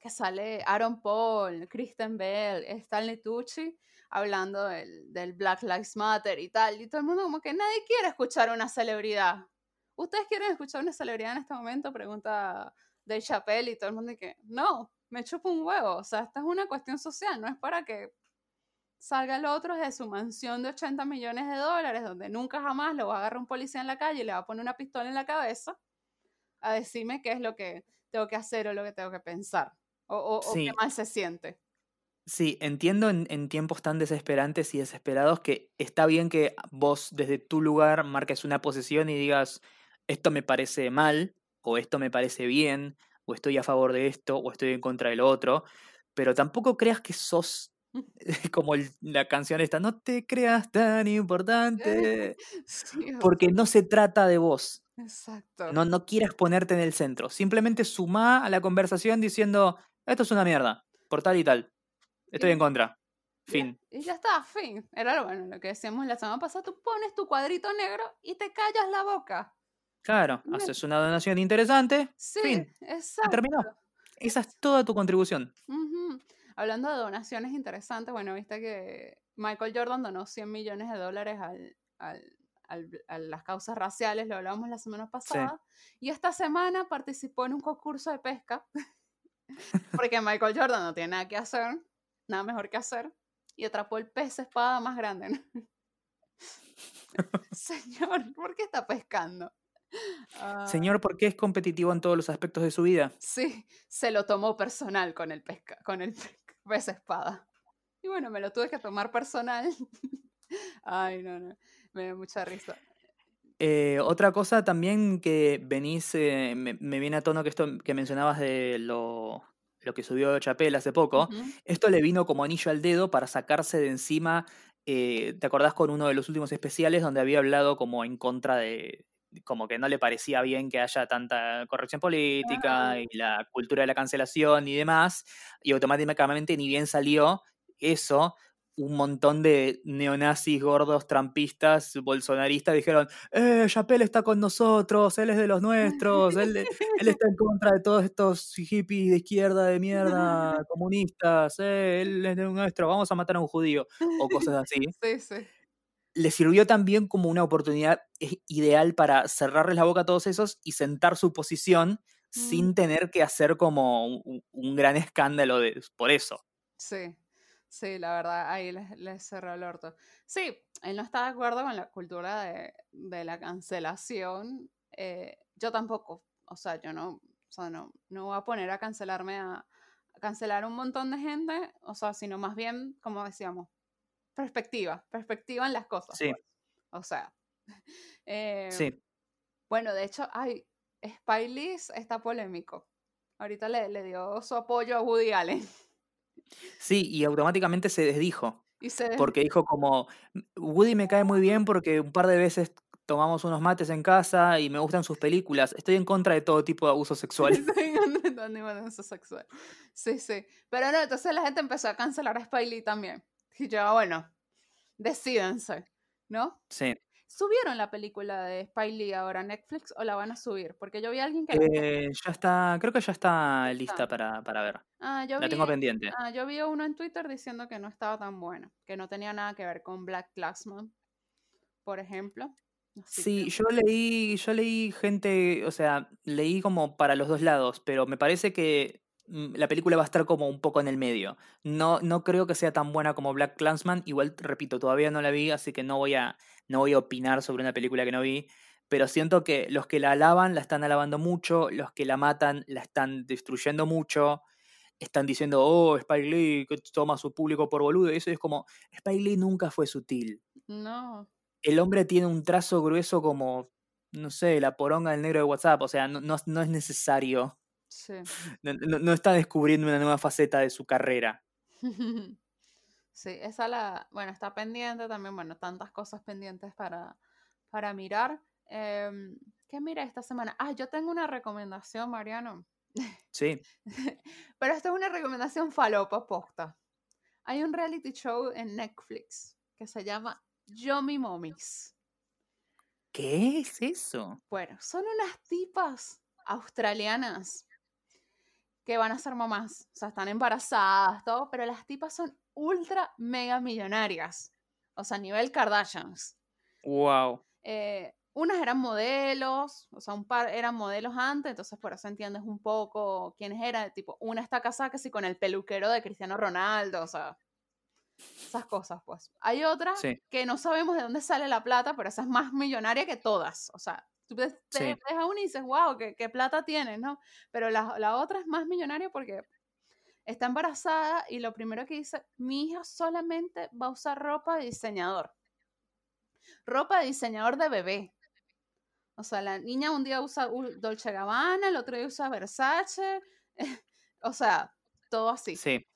que sale Aaron Paul, Kristen Bell, Stanley Tucci hablando del, del Black Lives Matter y tal. Y todo el mundo como que nadie quiere escuchar a una celebridad. ¿Ustedes quieren escuchar a una celebridad en este momento? Pregunta Dave Chappelle y todo el mundo que no, me chupa un huevo. O sea, esta es una cuestión social, no es para que salga el otro de su mansión de 80 millones de dólares, donde nunca jamás lo va a agarrar un policía en la calle y le va a poner una pistola en la cabeza a decirme qué es lo que tengo que hacer o lo que tengo que pensar. O, o- o Sí. qué mal se siente. Sí, entiendo en, en tiempos tan desesperantes y desesperados que está bien que vos desde tu lugar marques una posición y digas, esto me parece mal o esto me parece bien, o estoy a favor de esto, o estoy en contra del otro, pero tampoco creas que sos como la canción esta, no te creas tan importante, porque no se trata de vos. Exacto. No, no quieras ponerte en el centro, simplemente suma a la conversación diciendo, esto es una mierda, por tal y tal, estoy en contra. Fin. Y ya está, fin. Era lo bueno, lo que decíamos la semana pasada. Tú pones tu cuadrito negro y te callas la boca. Claro, haces una donación interesante. Sí, fin. exacto. Terminó. Esa es toda tu contribución. Hablando de donaciones interesantes, bueno, viste que Michael Jordan donó 100 millones de dólares a las causas raciales, lo hablábamos la semana pasada. Y esta semana participó en un concurso de pesca. porque Michael Jordan no tiene nada que hacer, nada mejor que hacer y atrapó el pez espada más grande. Señor, ¿por qué está pescando? Ah. Señor, ¿por qué es competitivo en todos los aspectos de su vida? Sí, se lo tomó personal con el, pesca, con el pez espada. Y bueno, me lo tuve que tomar personal. Ay, no, no, me da mucha risa. Eh, otra cosa también que venís, eh, me, viene a tono que esto que mencionabas de lo, lo que subió Chapel hace poco, esto le vino como anillo al dedo para sacarse de encima, eh, ¿te acordás con uno de los últimos especiales donde había hablado como en contra de, como que no le parecía bien que haya tanta corrección política y la cultura de la cancelación y demás, y automáticamente ni bien salió eso, un montón de neonazis gordos, trampistas, bolsonaristas dijeron, eh, Chapel está con nosotros, él es de los nuestros, él, él, está en contra de todos estos hippies de izquierda, de mierda, comunistas, eh, él es de nuestro, vamos a matar a un judío, o cosas así. Sí, sí. Le sirvió también como una oportunidad eh, ideal para cerrarles la boca a todos esos y sentar su posición sin tener que hacer como un, un gran escándalo de, por eso. Sí, Sí, la verdad, ahí les, cerró el orto. Sí, él no está de acuerdo con la cultura de, la cancelación. Eh, yo tampoco. O sea, yo no, o no, no voy a poner a cancelarme a, cancelar un montón de gente. O sea, sino más bien, como decíamos, perspectiva, perspectiva en las cosas. Sí. Pues. O sea. Eh, sí. Bueno, de hecho, ay, Spy está polémico. Ahorita le, le dio su apoyo a Woody Allen. Sí, y automáticamente se desdijo. Porque dijo como, Woody me cae muy bien porque un par de veces tomamos unos mates en casa y me gustan sus películas. Estoy en contra de todo tipo de abuso sexual. Estoy en contra de abuso sexual. Sí, sí. Pero no, entonces la gente empezó a cancelar a Spiley también. Y yo, bueno, decídense, ¿no? Sí. ¿Subieron la película de Spy ahora a Netflix o la van a subir? Porque yo vi a alguien que... Eh, ya está, creo que ya está lista para, para ver. Ah, yo la tengo pendiente. Ah, yo vi uno en Twitter diciendo que no estaba tan buena, que no tenía nada que ver con Black Classman, por ejemplo. sí, yo leí, yo leí gente, o sea, leí como para los dos lados, pero me parece que la película va a estar como un poco en el medio. No, no creo que sea tan buena como Black Clansman. Igual, repito, todavía no la vi, así que no voy a, no voy a opinar sobre una película que no vi. Pero siento que los que la alaban la están alabando mucho, los que la matan la están destruyendo mucho. Están diciendo, oh, Spike Lee toma a su público por boludo. Y eso es como, Spike Lee nunca fue sutil. No. El hombre tiene un trazo grueso como, no sé, la poronga del negro de WhatsApp. O sea, no, no es necesario no, está descubriendo una nueva faceta de su carrera. Sí, esa la, bueno, está pendiente también, bueno, tantas cosas pendientes para, para mirar. Em, ¿Qué mira esta semana? Ah, yo tengo una recomendación, Mariano. Sí. Pero esta es una recomendación falopa posta. Hay un reality show en Netflix que se llama Yummy Mommies. ¿Qué es eso? Bueno, son unas tipas australianas que van a ser mamás, o sea, están embarazadas, todo, pero las tipas son ultra mega millonarias, o sea, nivel Kardashians. Wow. Eh, unas eran modelos, o sea, un par eran modelos antes, entonces por eso entiendes un poco quiénes eran, tipo, una está casada casi con el peluquero de Cristiano Ronaldo, o sea, esas cosas, pues. Hay otra que no sabemos de dónde sale la plata, pero esa es más millonaria que todas, o sea, Tú te, dejas una y dices, wow, qué, qué plata tienes, ¿no? Pero la, la, otra es más millonaria porque está embarazada y lo primero que dice, mi hija solamente va a usar ropa de diseñador. Ropa de diseñador de bebé. O sea, la niña un día usa Dolce Gabbana, el otro día usa Versace. o sea, todo así. Sí.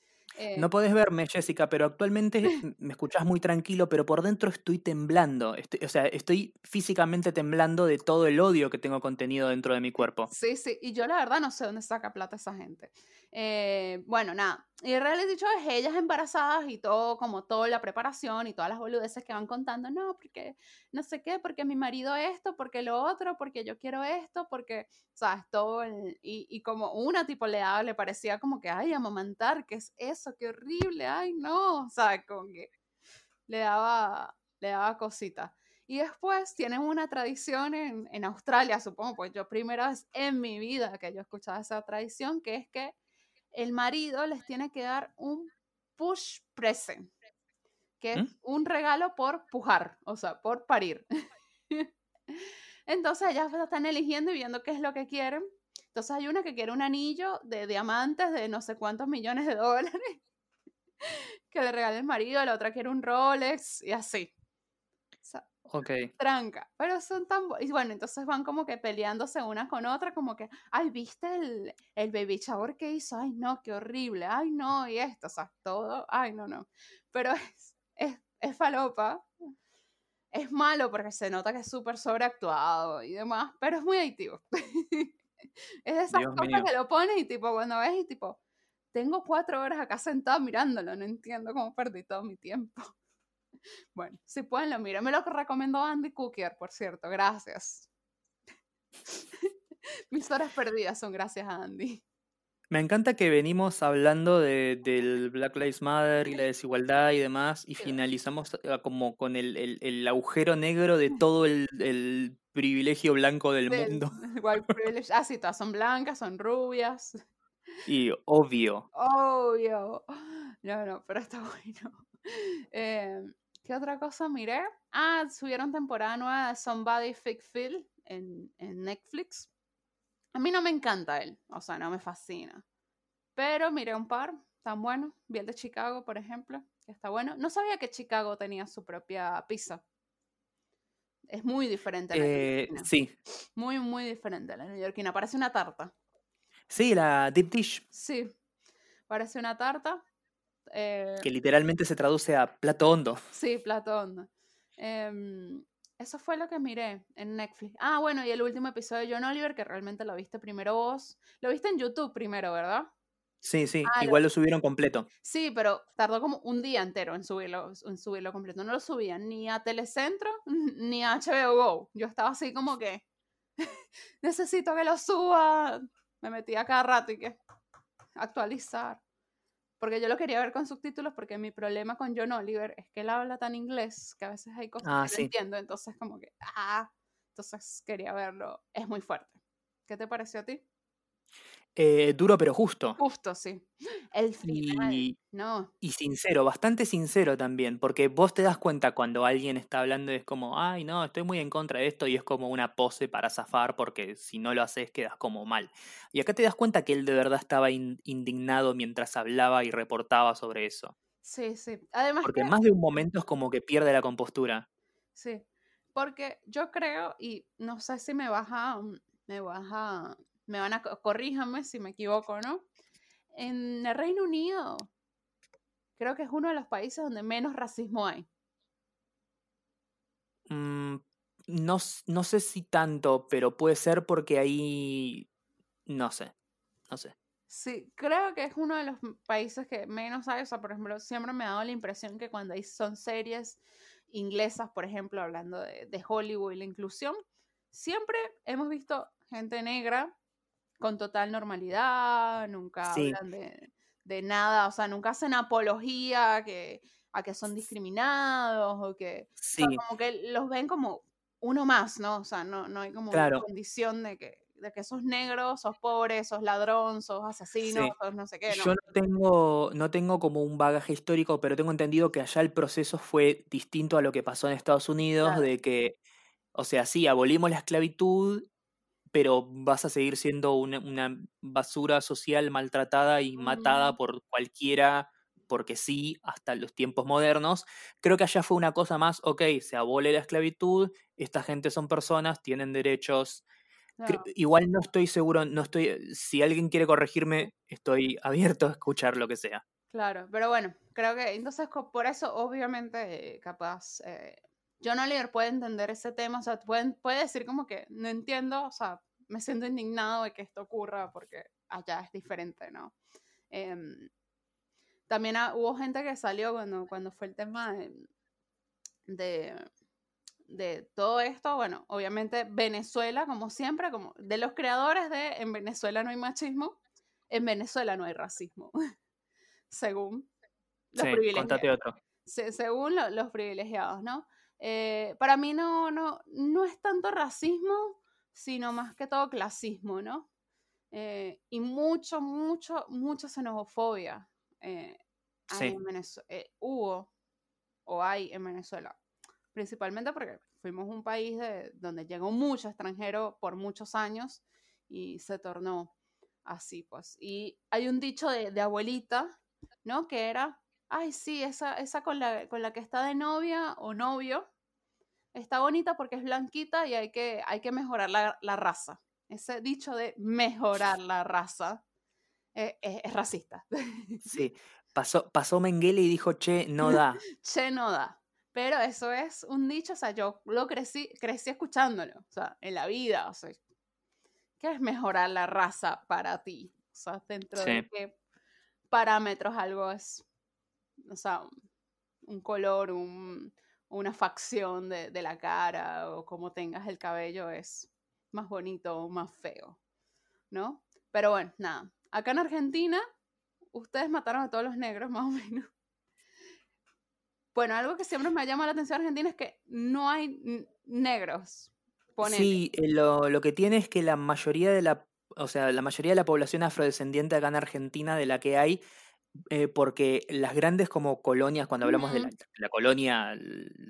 No eh podés verme, Jessica, pero actualmente me escuchás muy tranquilo, pero por dentro estoy temblando. o sea, estoy físicamente temblando de todo el odio que tengo contenido dentro de mi cuerpo. Sí, sí, y yo la verdad no sé dónde saca plata esa gente. Eh, bueno, nada. Y el reality show es ellas embarazadas y todo, como toda la preparación y todas las boludeces que van contando. No, porque no sé qué, porque mi marido esto, porque lo otro, porque yo quiero esto, porque, ¿sabes? Todo. y, y, como una tipo le, le parecía como que, ay, amamantar, ¿qué es eso? Qué horrible, ay, no. ¿Sabes? Como que le daba, le daba cosita. Y después tienen una tradición en, en Australia, supongo, pues yo primera vez en mi vida que yo escuchaba esa tradición, que es que el marido les tiene que dar un push present, que es ¿Mm? un regalo por pujar, o sea, por parir. Entonces ellas están eligiendo y viendo qué es lo que quieren. Entonces hay una que quiere un anillo de diamantes de no sé cuántos millones de dólares que le regale el marido, la otra quiere un Rolex y así. Ok. Tranca. Pero son tan. Y bueno, entonces van como que peleándose una con otra, como que, ay, ¿viste el, el baby shower que hizo? Ay, no, qué horrible. Ay, no, y esto, o sea, todo. Ay, no, no. Pero es, es, es falopa. Es malo porque se nota que es súper sobreactuado y demás, pero es muy adictivo. es de esas cosas que lo pones y tipo, cuando ves y tipo, tengo cuatro horas acá sentado mirándolo, no entiendo cómo perdí todo mi tiempo. Bueno, si pueden lo miren. Me lo recomendó Andy Cookier, por cierto. Gracias. Mis horas perdidas son gracias a Andy. Me encanta que venimos hablando de, del Black Lives Matter y la desigualdad y demás, y finalizamos ah, como con el, el, agujero negro de todo el, el privilegio blanco del, mundo. Ah, sí, todas son blancas, son rubias. Y obvio. Obvio. No, no, pero está bueno. Eh, ¿Qué otra cosa miré? Ah, subieron temporada nueva de Somebody Fake Phil en, en Netflix. A mí no me encanta él, o sea, no me fascina. Pero miré un par, tan bueno. Vi el de Chicago, por ejemplo, que está bueno. No sabía que Chicago tenía su propia pizza. Es muy diferente a la eh, Sí. Muy, muy diferente a la neoyorquina. Parece una tarta. Sí, la deep dish. Sí, parece una tarta. Eh, que literalmente se traduce a plato hondo. Sí, plato hondo. Em, eso fue lo que miré en Netflix. Ah, bueno, y el último episodio de John Oliver, que realmente lo viste primero vos. Lo viste en YouTube primero, ¿verdad? Sí, sí, ah, igual lo... subieron completo. Sí, pero tardó como un día entero en subirlo, en subirlo completo. No lo subían ni a Telecentro ni a HBO Go. Yo estaba así como que necesito que lo suba. Me metía cada rato y que actualizar porque yo lo quería ver con subtítulos porque mi problema con John Oliver es que él habla tan inglés que a veces hay cosas ah, que no entiendo, entonces como que, ah, entonces quería verlo, es muy fuerte. ¿Qué te pareció a ti? Eh, duro pero justo. Justo, sí. El final, y, no. Y sincero, bastante sincero también, porque vos te das cuenta cuando alguien está hablando y es como, ay, no, estoy muy en contra de esto y es como una pose para zafar porque si no lo haces quedas como mal. Y acá te das cuenta que él de verdad estaba indignado mientras hablaba y reportaba sobre eso. Sí, sí. Además porque más de un momento es como que pierde la compostura. Sí, porque yo creo, y no sé si me baja, me baja me van a, corríjame si me equivoco, ¿no? En el Reino Unido, creo que es uno de los países donde menos racismo hay. Mm, no, no sé si tanto, pero puede ser porque ahí, no sé, no sé. Sí, creo que es uno de los países que menos hay. O sea, por ejemplo, siempre me ha dado la impresión que cuando hay, son series inglesas, por ejemplo, hablando de, de Hollywood y la inclusión, siempre hemos visto gente negra con total normalidad, nunca hablan de, nada, o sea, nunca hacen apología que, a que son discriminados o que como que los ven como uno más, ¿no? O sea, no, no hay como una condición de que, de que sos negro, sos pobre, sos ladrón, sos asesino, sos no sé qué. Yo no tengo, no tengo como un bagaje histórico, pero tengo entendido que allá el proceso fue distinto a lo que pasó en Estados Unidos, de que, o sea, sí, abolimos la esclavitud pero vas a seguir siendo una, basura social maltratada y matada por cualquiera porque sí, hasta los tiempos modernos. Creo que allá fue una cosa más, ok, se abole la esclavitud, esta gente son personas, tienen derechos. Igual no estoy seguro, no estoy, si alguien quiere corregirme, estoy abierto a escuchar lo que sea. Claro, pero bueno, creo que entonces por eso obviamente eh, capaz eh, John Oliver puede entender ese tema, o sea, puede, puede decir como que no entiendo, o sea, me siento indignado de que esto ocurra porque allá es diferente, ¿no? Em, también hubo gente que salió cuando, cuando fue el tema de, de, todo esto, bueno, obviamente Venezuela, como siempre, como de los creadores de en Venezuela no hay machismo, en Venezuela no hay racismo, según los privilegiados. Otro. según los privilegiados, ¿no? Eh, para mí no, no, no es tanto racismo, sino más que todo clasismo, ¿no? Eh, y mucho, mucho, mucha xenofobia eh, sí. hubo o hay en Venezuela. Principalmente porque fuimos un país de, donde llegó mucho extranjero por muchos años y se tornó así, pues. Y hay un dicho de, de abuelita, ¿no? Que era, ay, sí, esa, esa con, la, con la que está de novia o novio, está bonita porque es blanquita y hay que, hay que mejorar la, la raza. Ese dicho de mejorar la raza eh, es, racista. Sí, pasó, pasó Mengele y dijo, che, no da. che, no da. Pero eso es un dicho, o sea, yo lo crecí, crecí escuchándolo, o sea, en la vida, o sea, ¿qué es mejorar la raza para ti? O sea, dentro de qué parámetros algo es o sea, un color, una facción de, la cara o cómo tengas el cabello es más bonito o más feo, ¿no? Pero bueno, nada. Acá en Argentina, ustedes mataron a todos los negros, más o menos. Bueno, algo que siempre me llama la atención en Argentina es que no hay negros. Sí, eh, lo, lo, que tiene es que la mayoría de la, o sea, la mayoría de la población afrodescendiente acá en Argentina de la que hay eh, porque las grandes como colonias, cuando hablamos de la, colonia,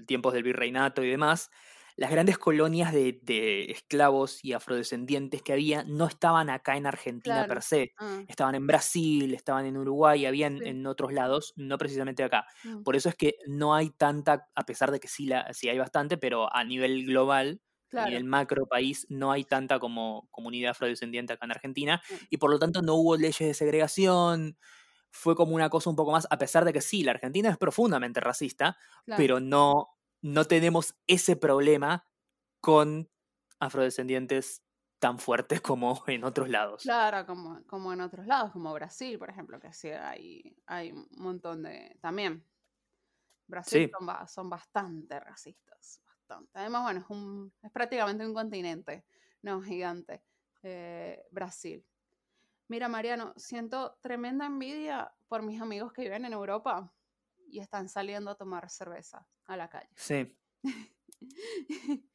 tiempos del virreinato y demás, las grandes colonias de, esclavos y afrodescendientes que había no estaban acá en Argentina per se, ah. estaban en Brasil, estaban en Uruguay, habían en otros lados, no precisamente acá. Mm. Por eso es que no hay tanta, a pesar de que sí, la, sí hay bastante, pero a nivel global, a nivel macro país, no hay tanta como comunidad afrodescendiente acá en Argentina, mm. y por lo tanto no hubo leyes de segregación, fue como una cosa un poco más, a pesar de que sí, la Argentina es profundamente racista, pero no, no tenemos ese problema con afrodescendientes tan fuertes como en otros lados. Claro, como, como en otros lados, como Brasil, por ejemplo, que sí hay, hay un montón de... También. Brasil son, son, bastante racistas, bastante. Además, bueno, es, un, es prácticamente un continente, no gigante, eh, Brasil. Mira, Mariano, siento tremenda envidia por mis amigos que viven en Europa y están saliendo a tomar cerveza a la calle. Sí.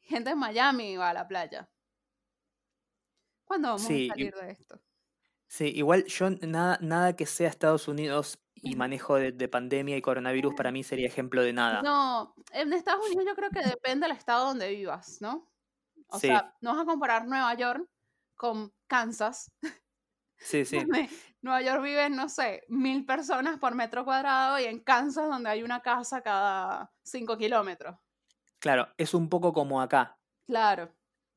Gente en Miami va a la playa. ¿Cuándo vamos a salir de esto? Sí, igual yo nada, nada que sea Estados Unidos y manejo de, pandemia y coronavirus para mí sería ejemplo de nada. No, en Estados Unidos yo creo que depende del estado donde vivas, ¿no? O sea, no vas a comparar Nueva York con Kansas Sí, sí. Nueva York viven, no sé, mil personas por metro cuadrado y en Kansas donde hay una casa cada cinco kilómetros. Claro, es un poco como acá. Claro.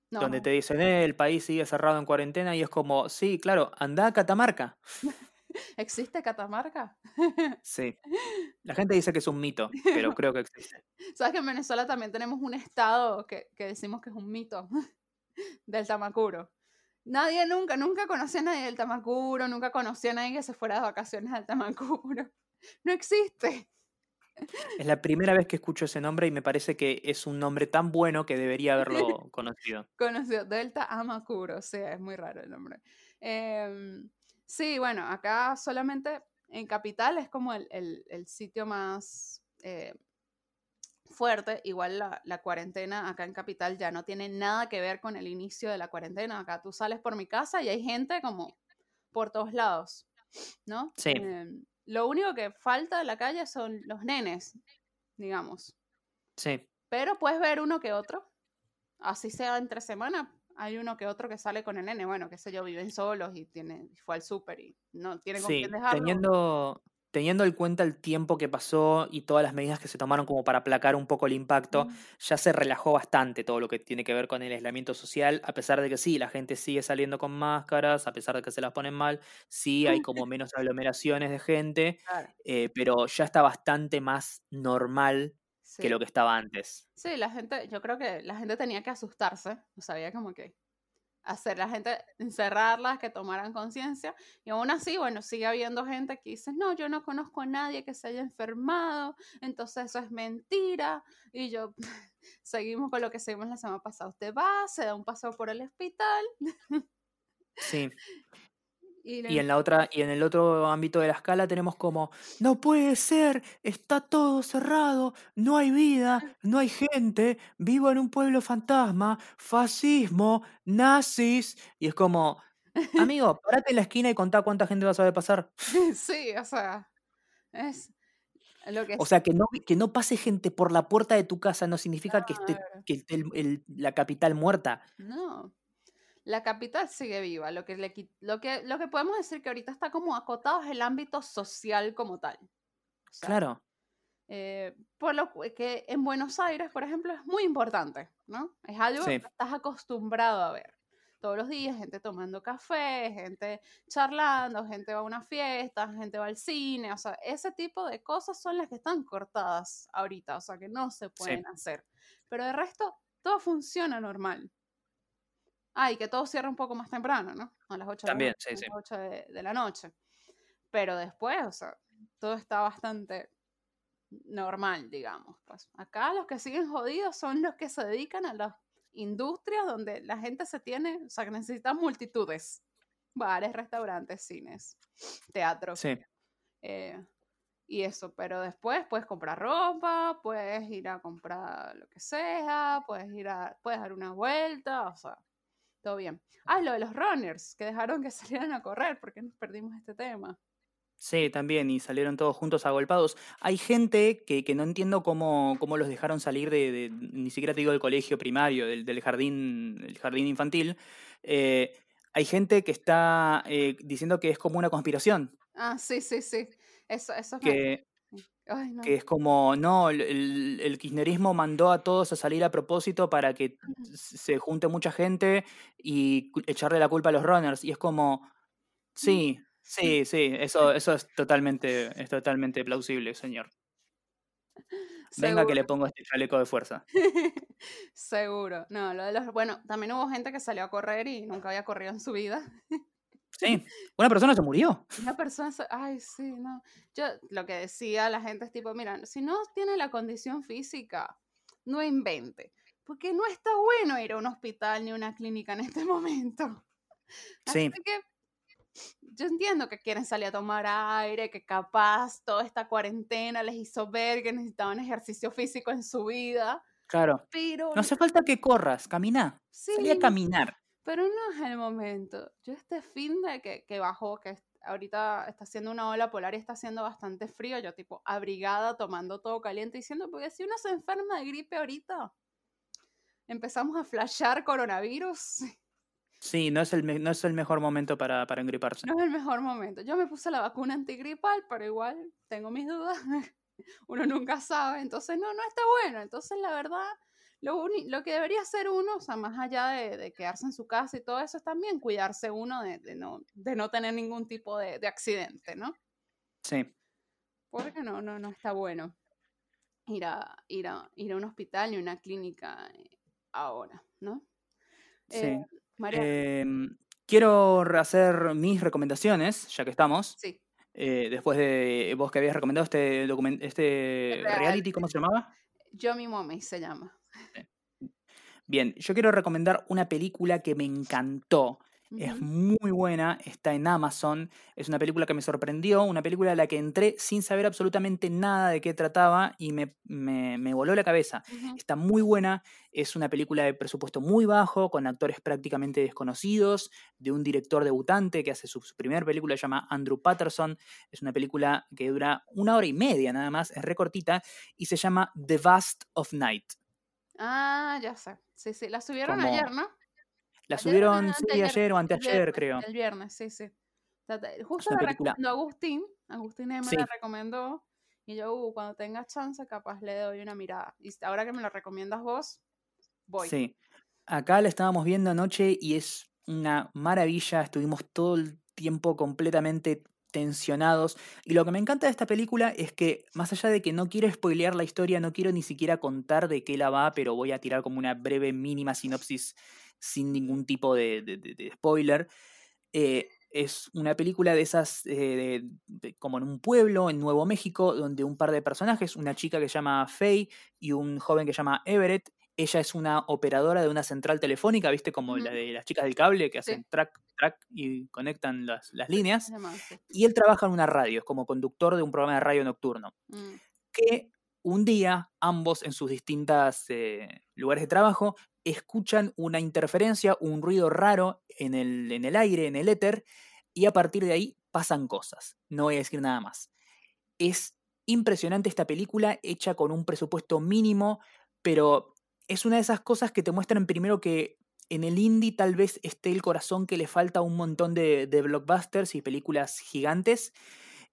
Donde te dicen, eh, el país sigue cerrado en cuarentena y es como, sí, claro, anda a Catamarca. ¿Existe Catamarca? sí. La gente dice que es un mito, pero creo que existe. ¿Sabes que en Venezuela también tenemos un estado que, que decimos que es un mito? Del Tamacuro. Nadie nunca, nunca conocí a nadie del Tamacuro, nunca conocí a nadie que se fuera de vacaciones al Tamacuro. No existe. Es la primera vez que escucho ese nombre y me parece que es un nombre tan bueno que debería haberlo conocido. conocido, Delta Amacuro, o sea, es muy raro el nombre. Em, sí, bueno, acá solamente en Capital es como el, sitio más eh, fuerte. Igual la, cuarentena acá en Capital ya no tiene nada que ver con el inicio de la cuarentena. Acá tú sales por mi casa y hay gente como por todos lados, ¿no? Sí. Em, lo único que falta de la calle son los nenes, digamos. Sí. Pero puedes ver uno que otro, así sea entre semana, hay uno que otro que sale con el nene, bueno, qué sé yo, viven solos y tiene, fue al súper y no tienen con quién dejarlo. Teniendo, teniendo en cuenta el tiempo que pasó y todas las medidas que se tomaron como para aplacar un poco el impacto, ya se relajó bastante todo lo que tiene que ver con el aislamiento social, a pesar de que sí, la gente sigue saliendo con máscaras, a pesar de que se las ponen mal, sí hay como menos aglomeraciones de gente, eh, pero ya está bastante más normal que lo que estaba antes. Sí, la gente, yo creo que la gente tenía que asustarse, o sea, había como que hacer la gente, encerrarlas, que tomaran conciencia, y aún así, bueno, sigue habiendo gente que dice, no, yo no conozco a nadie que se haya enfermado, entonces eso es mentira, y yo, seguimos con lo que seguimos la semana pasada, usted va, se da un paseo por el hospital, Sí. Y, Y en la otra, y en el otro ámbito de la escala tenemos como, no puede ser, está todo cerrado, no hay vida, no hay gente, vivo en un pueblo fantasma, fascismo, nazis, y es como, amigo, parate en la esquina y contá cuánta gente vas a ver pasar. sí, o sea, es lo que O sea, que no, que no pase gente por la puerta de tu casa no significa que esté, que esté el- el- la capital muerta. No. La capital sigue viva. Lo que, le, lo, que, lo que podemos decir que ahorita está como acotado es el ámbito social como tal. O sea, Claro, eh, por lo que en Buenos Aires, por ejemplo, es muy importante, ¿no? Es algo Sí. que estás acostumbrado a ver. Todos los días, gente tomando café, gente charlando, gente va a una fiesta, gente va al cine, o sea, ese tipo de cosas son las que están cortadas ahorita, o sea, que no se pueden hacer. Pero de resto, todo funciona normal. Ah, y que todo cierra un poco más temprano, ¿no? A las 8, También, de, la, sí, a las sí. 8 de, de la noche. Pero después, o sea, todo está bastante normal, digamos. Pues acá los que siguen jodidos son los que se dedican a las industrias donde la gente se tiene, o sea, que necesita multitudes. Bares, restaurantes, cines, teatros. sí. eh, y eso, pero después puedes comprar ropa, puedes ir a comprar lo que sea, puedes ir a, puedes dar una vuelta, o sea, todo bien. Ah, lo de los runners, que dejaron que salieran a correr, porque nos perdimos este tema. Sí, también, y salieron todos juntos agolpados. Hay gente que, que no entiendo cómo, cómo los dejaron salir de, de- ni siquiera te digo del colegio primario, del, del jardín, el jardín infantil. Eh, hay gente que está eh, diciendo que es como una conspiración, Ah, sí, sí, sí. Eso, eso me- que, Ay, no. que es como, no, el, kirchnerismo mandó a todos a salir a propósito para que se junte mucha gente y echarle la culpa a los runners. Y es como, sí, sí, sí, eso, eso es totalmente, es totalmente plausible, señor. Venga que le pongo este chaleco de fuerza. Seguro. No, lo de los. Bueno, también hubo gente que salió a correr y nunca había corrido en su vida. Sí, una persona se murió. Una persona. se- Ay, sí, no. Yo lo que decía la gente es tipo: mira, si no tiene la condición física, no invente. Porque no está bueno ir a un hospital ni a una clínica en este momento. Sí, Así que yo entiendo que quieren salir a tomar aire, que capaz toda esta cuarentena les hizo ver que necesitaban ejercicio físico en su vida, claro. pero No hace falta que corras, camina. Salí a sí, caminar. Pero no es el momento. Yo este fin de que, que bajó, que ahorita está haciendo una ola polar y está haciendo bastante frío, yo tipo abrigada, tomando todo caliente, diciendo, porque si uno se enferma de gripe ahorita, empezamos a flashear coronavirus. Sí, no es el, no es el mejor momento para, para engriparse. No es el mejor momento. Yo me puse la vacuna antigripal, pero igual tengo mis dudas. Uno nunca sabe. Entonces, no, no está bueno. Entonces, la verdad, lo, lo que debería hacer uno, o sea, más allá de, de quedarse en su casa y todo eso, es también cuidarse uno de, de no, de no tener ningún tipo de, de accidente, ¿no? Sí, Porque no, no, no está bueno ir a, ir a, ir a un hospital ni una clínica eh, ahora, ¿no? sí. Eh, Mariana, Em, quiero hacer mis recomendaciones, ya que estamos. sí. eh, después de vos que habías recomendado este, document este Reality. reality, ¿cómo se llamaba? Yo mi mommy se llama. Bien, yo quiero recomendar una película que me encantó. Es muy buena, está en Amazon. Es una película que me sorprendió, una película a la que entré sin saber absolutamente nada de qué trataba y me, me- me voló la cabeza. Está muy buena, es una película de presupuesto muy bajo, con actores prácticamente desconocidos, de un director debutante que hace su, su primera película, se llama Andrew Patterson. Es una película que dura una hora y media nada más, es recortita, y se llama The Vast of Night. Ah, ya sé. Sí, sí. La subieron Como- ayer, ¿no? La Ayer, subieron, sí, anteayer, ayer o anteayer, viernes, creo. El viernes, sí, sí. Justo la recomendó Agustín, Agustín me la recomendó y yo, uh, cuando tenga chance, capaz le doy una mirada. Y ahora que me la recomiendas vos, voy. Sí, acá la estábamos viendo anoche y es una maravilla, estuvimos todo el tiempo completamente tensionados. Y lo que me encanta de esta película es que, más allá de que no quiero spoilear la historia, no quiero ni siquiera contar de qué la va, pero voy a tirar como una breve mínima sinopsis sin ningún tipo de, spoiler. Eh, es una película de esas, eh, como en un pueblo, en Nuevo México, donde un par de personajes, una chica que se llama Faye y un joven que se llama Everett, ella es una operadora de una central telefónica, ¿viste? Como la de las chicas del cable que hacen track, track y conectan las, líneas. Y él trabaja en una radio, es como conductor de un programa de radio nocturno. Mm. Que un día, ambos en sus distintos eh, lugares de trabajo, escuchan una interferencia, un ruido raro en el, en el aire, en el éter, y a partir de ahí pasan cosas. No voy a decir nada más. Es impresionante esta película, hecha con un presupuesto mínimo, pero es una de esas cosas que te muestran primero que en el indie tal vez esté el corazón que le falta a un montón de, blockbusters y películas gigantes.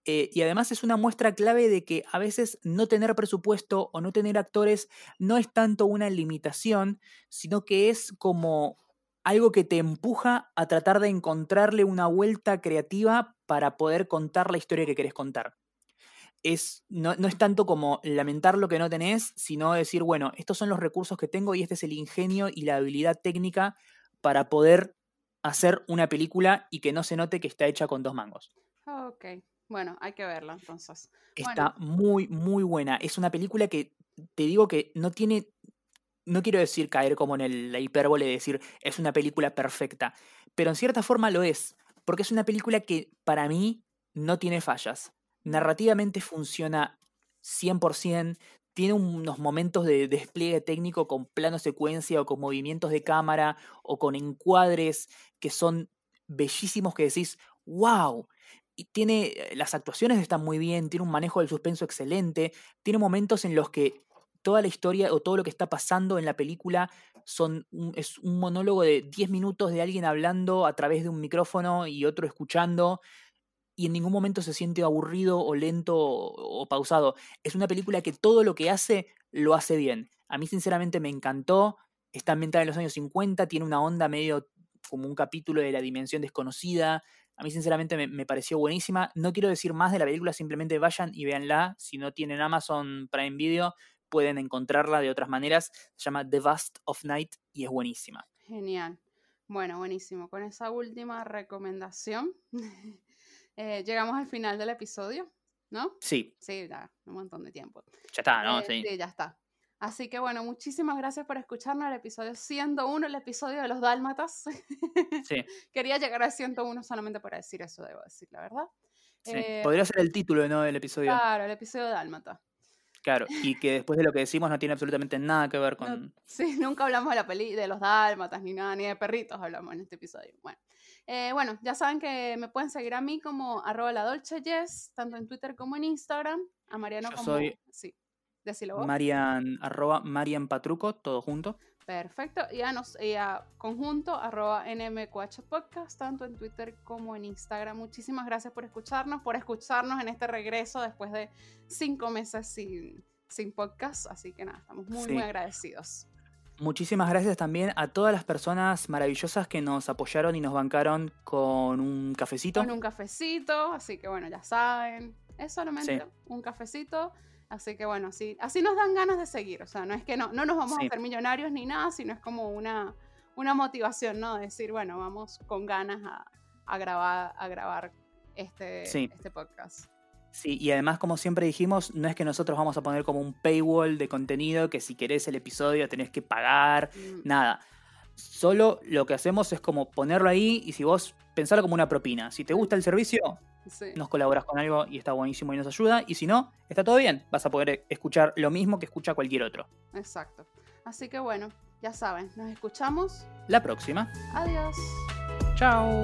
Eh, y además es una muestra clave de que a veces no tener presupuesto o no tener actores no es tanto una limitación, sino que es como algo que te empuja a tratar de encontrarle una vuelta creativa para poder contar la historia que querés contar es, no, es tanto como lamentar lo que no tenés, sino decir, bueno, estos son los recursos que tengo y este es el ingenio y la habilidad técnica para poder hacer una película y que no se note que está hecha con dos mangos. Ok, bueno, hay que verla entonces. Está muy, muy buena. Es una película que te digo que no tiene, no quiero decir caer como en el, la hipérbole de decir es una película perfecta, pero en cierta forma lo es, porque es una película que para mí no tiene fallas narrativamente funciona 100%, tiene unos momentos de despliegue técnico con plano secuencia o con movimientos de cámara o con encuadres que son bellísimos que decís, wow. Y tiene, eh, las actuaciones están muy bien, tiene un manejo del suspenso excelente, tiene momentos en los que toda la historia o todo lo que está pasando en la película son es un monólogo de 10 minutos de alguien hablando a través de un micrófono y otro escuchando y en ningún momento se siente aburrido o lento o, pausado. Es una película que todo lo que hace lo hace bien. A mí sinceramente me encantó. Está ambientada en los años 50, tiene una onda medio como un capítulo de la dimensión desconocida. A mí sinceramente me, pareció buenísima. No quiero decir más de la película, simplemente vayan y véanla. Si no tienen Amazon Prime Video, pueden encontrarla de otras maneras. Se llama The Vast of Night y es buenísima. Genial. Bueno, buenísimo. Con esa última recomendación Eh, llegamos al final del episodio, ¿no? Sí. Sí, ya, un montón de tiempo. Ya está, ¿no? Eh, sí. ya está. Así que bueno, muchísimas gracias por escucharnos el episodio 101, el episodio de los dálmatas. Sí. Quería llegar al 101 solamente para decir eso, debo decir la verdad. Sí. Eh, Podría ser el título, ¿no? Del episodio. Claro, el episodio de dálmata. Claro, y que después de lo que decimos no tiene absolutamente nada que ver con... sí, nunca hablamos de la peli de los dálmatas ni nada, ni de perritos hablamos en este episodio. Bueno, eh, bueno, ya saben que me pueden seguir a mí como arroba la Dolce Yes, tanto en Twitter como en Instagram. A Mariano como. Soy sí, decilo vos. Marian, arroba Marian Patruco, todo junto. Perfecto. Y a, nos, y a conjunto arroba NMQH Podcast, tanto en Twitter como en Instagram. Muchísimas gracias por escucharnos, por escucharnos en este regreso después de cinco meses sin, sin podcast. Así que nada, estamos muy, muy agradecidos. Muchísimas gracias también a todas las personas maravillosas que nos apoyaron y nos bancaron con un cafecito. Con un cafecito, así que bueno, ya saben, es solamente un cafecito. Así que bueno, así, así nos dan ganas de seguir. O sea, no es que no, no nos vamos a hacer millonarios ni nada, sino es como una, una motivación, ¿no? De decir, bueno, vamos con ganas a, a grabar, a grabar este, este podcast. Sí, y además, como siempre dijimos, no es que nosotros vamos a poner como un paywall de contenido que si querés el episodio tenés que pagar, mm. nada. Solo lo que hacemos es como ponerlo ahí y si vos pensarlo como una propina. Si te gusta el servicio, nos colaboras con algo y está buenísimo y nos ayuda. Y si no, está todo bien. Vas a poder escuchar lo mismo que escucha cualquier otro. Exacto. Así que bueno, ya saben, nos escuchamos. La próxima. Adiós. Chao.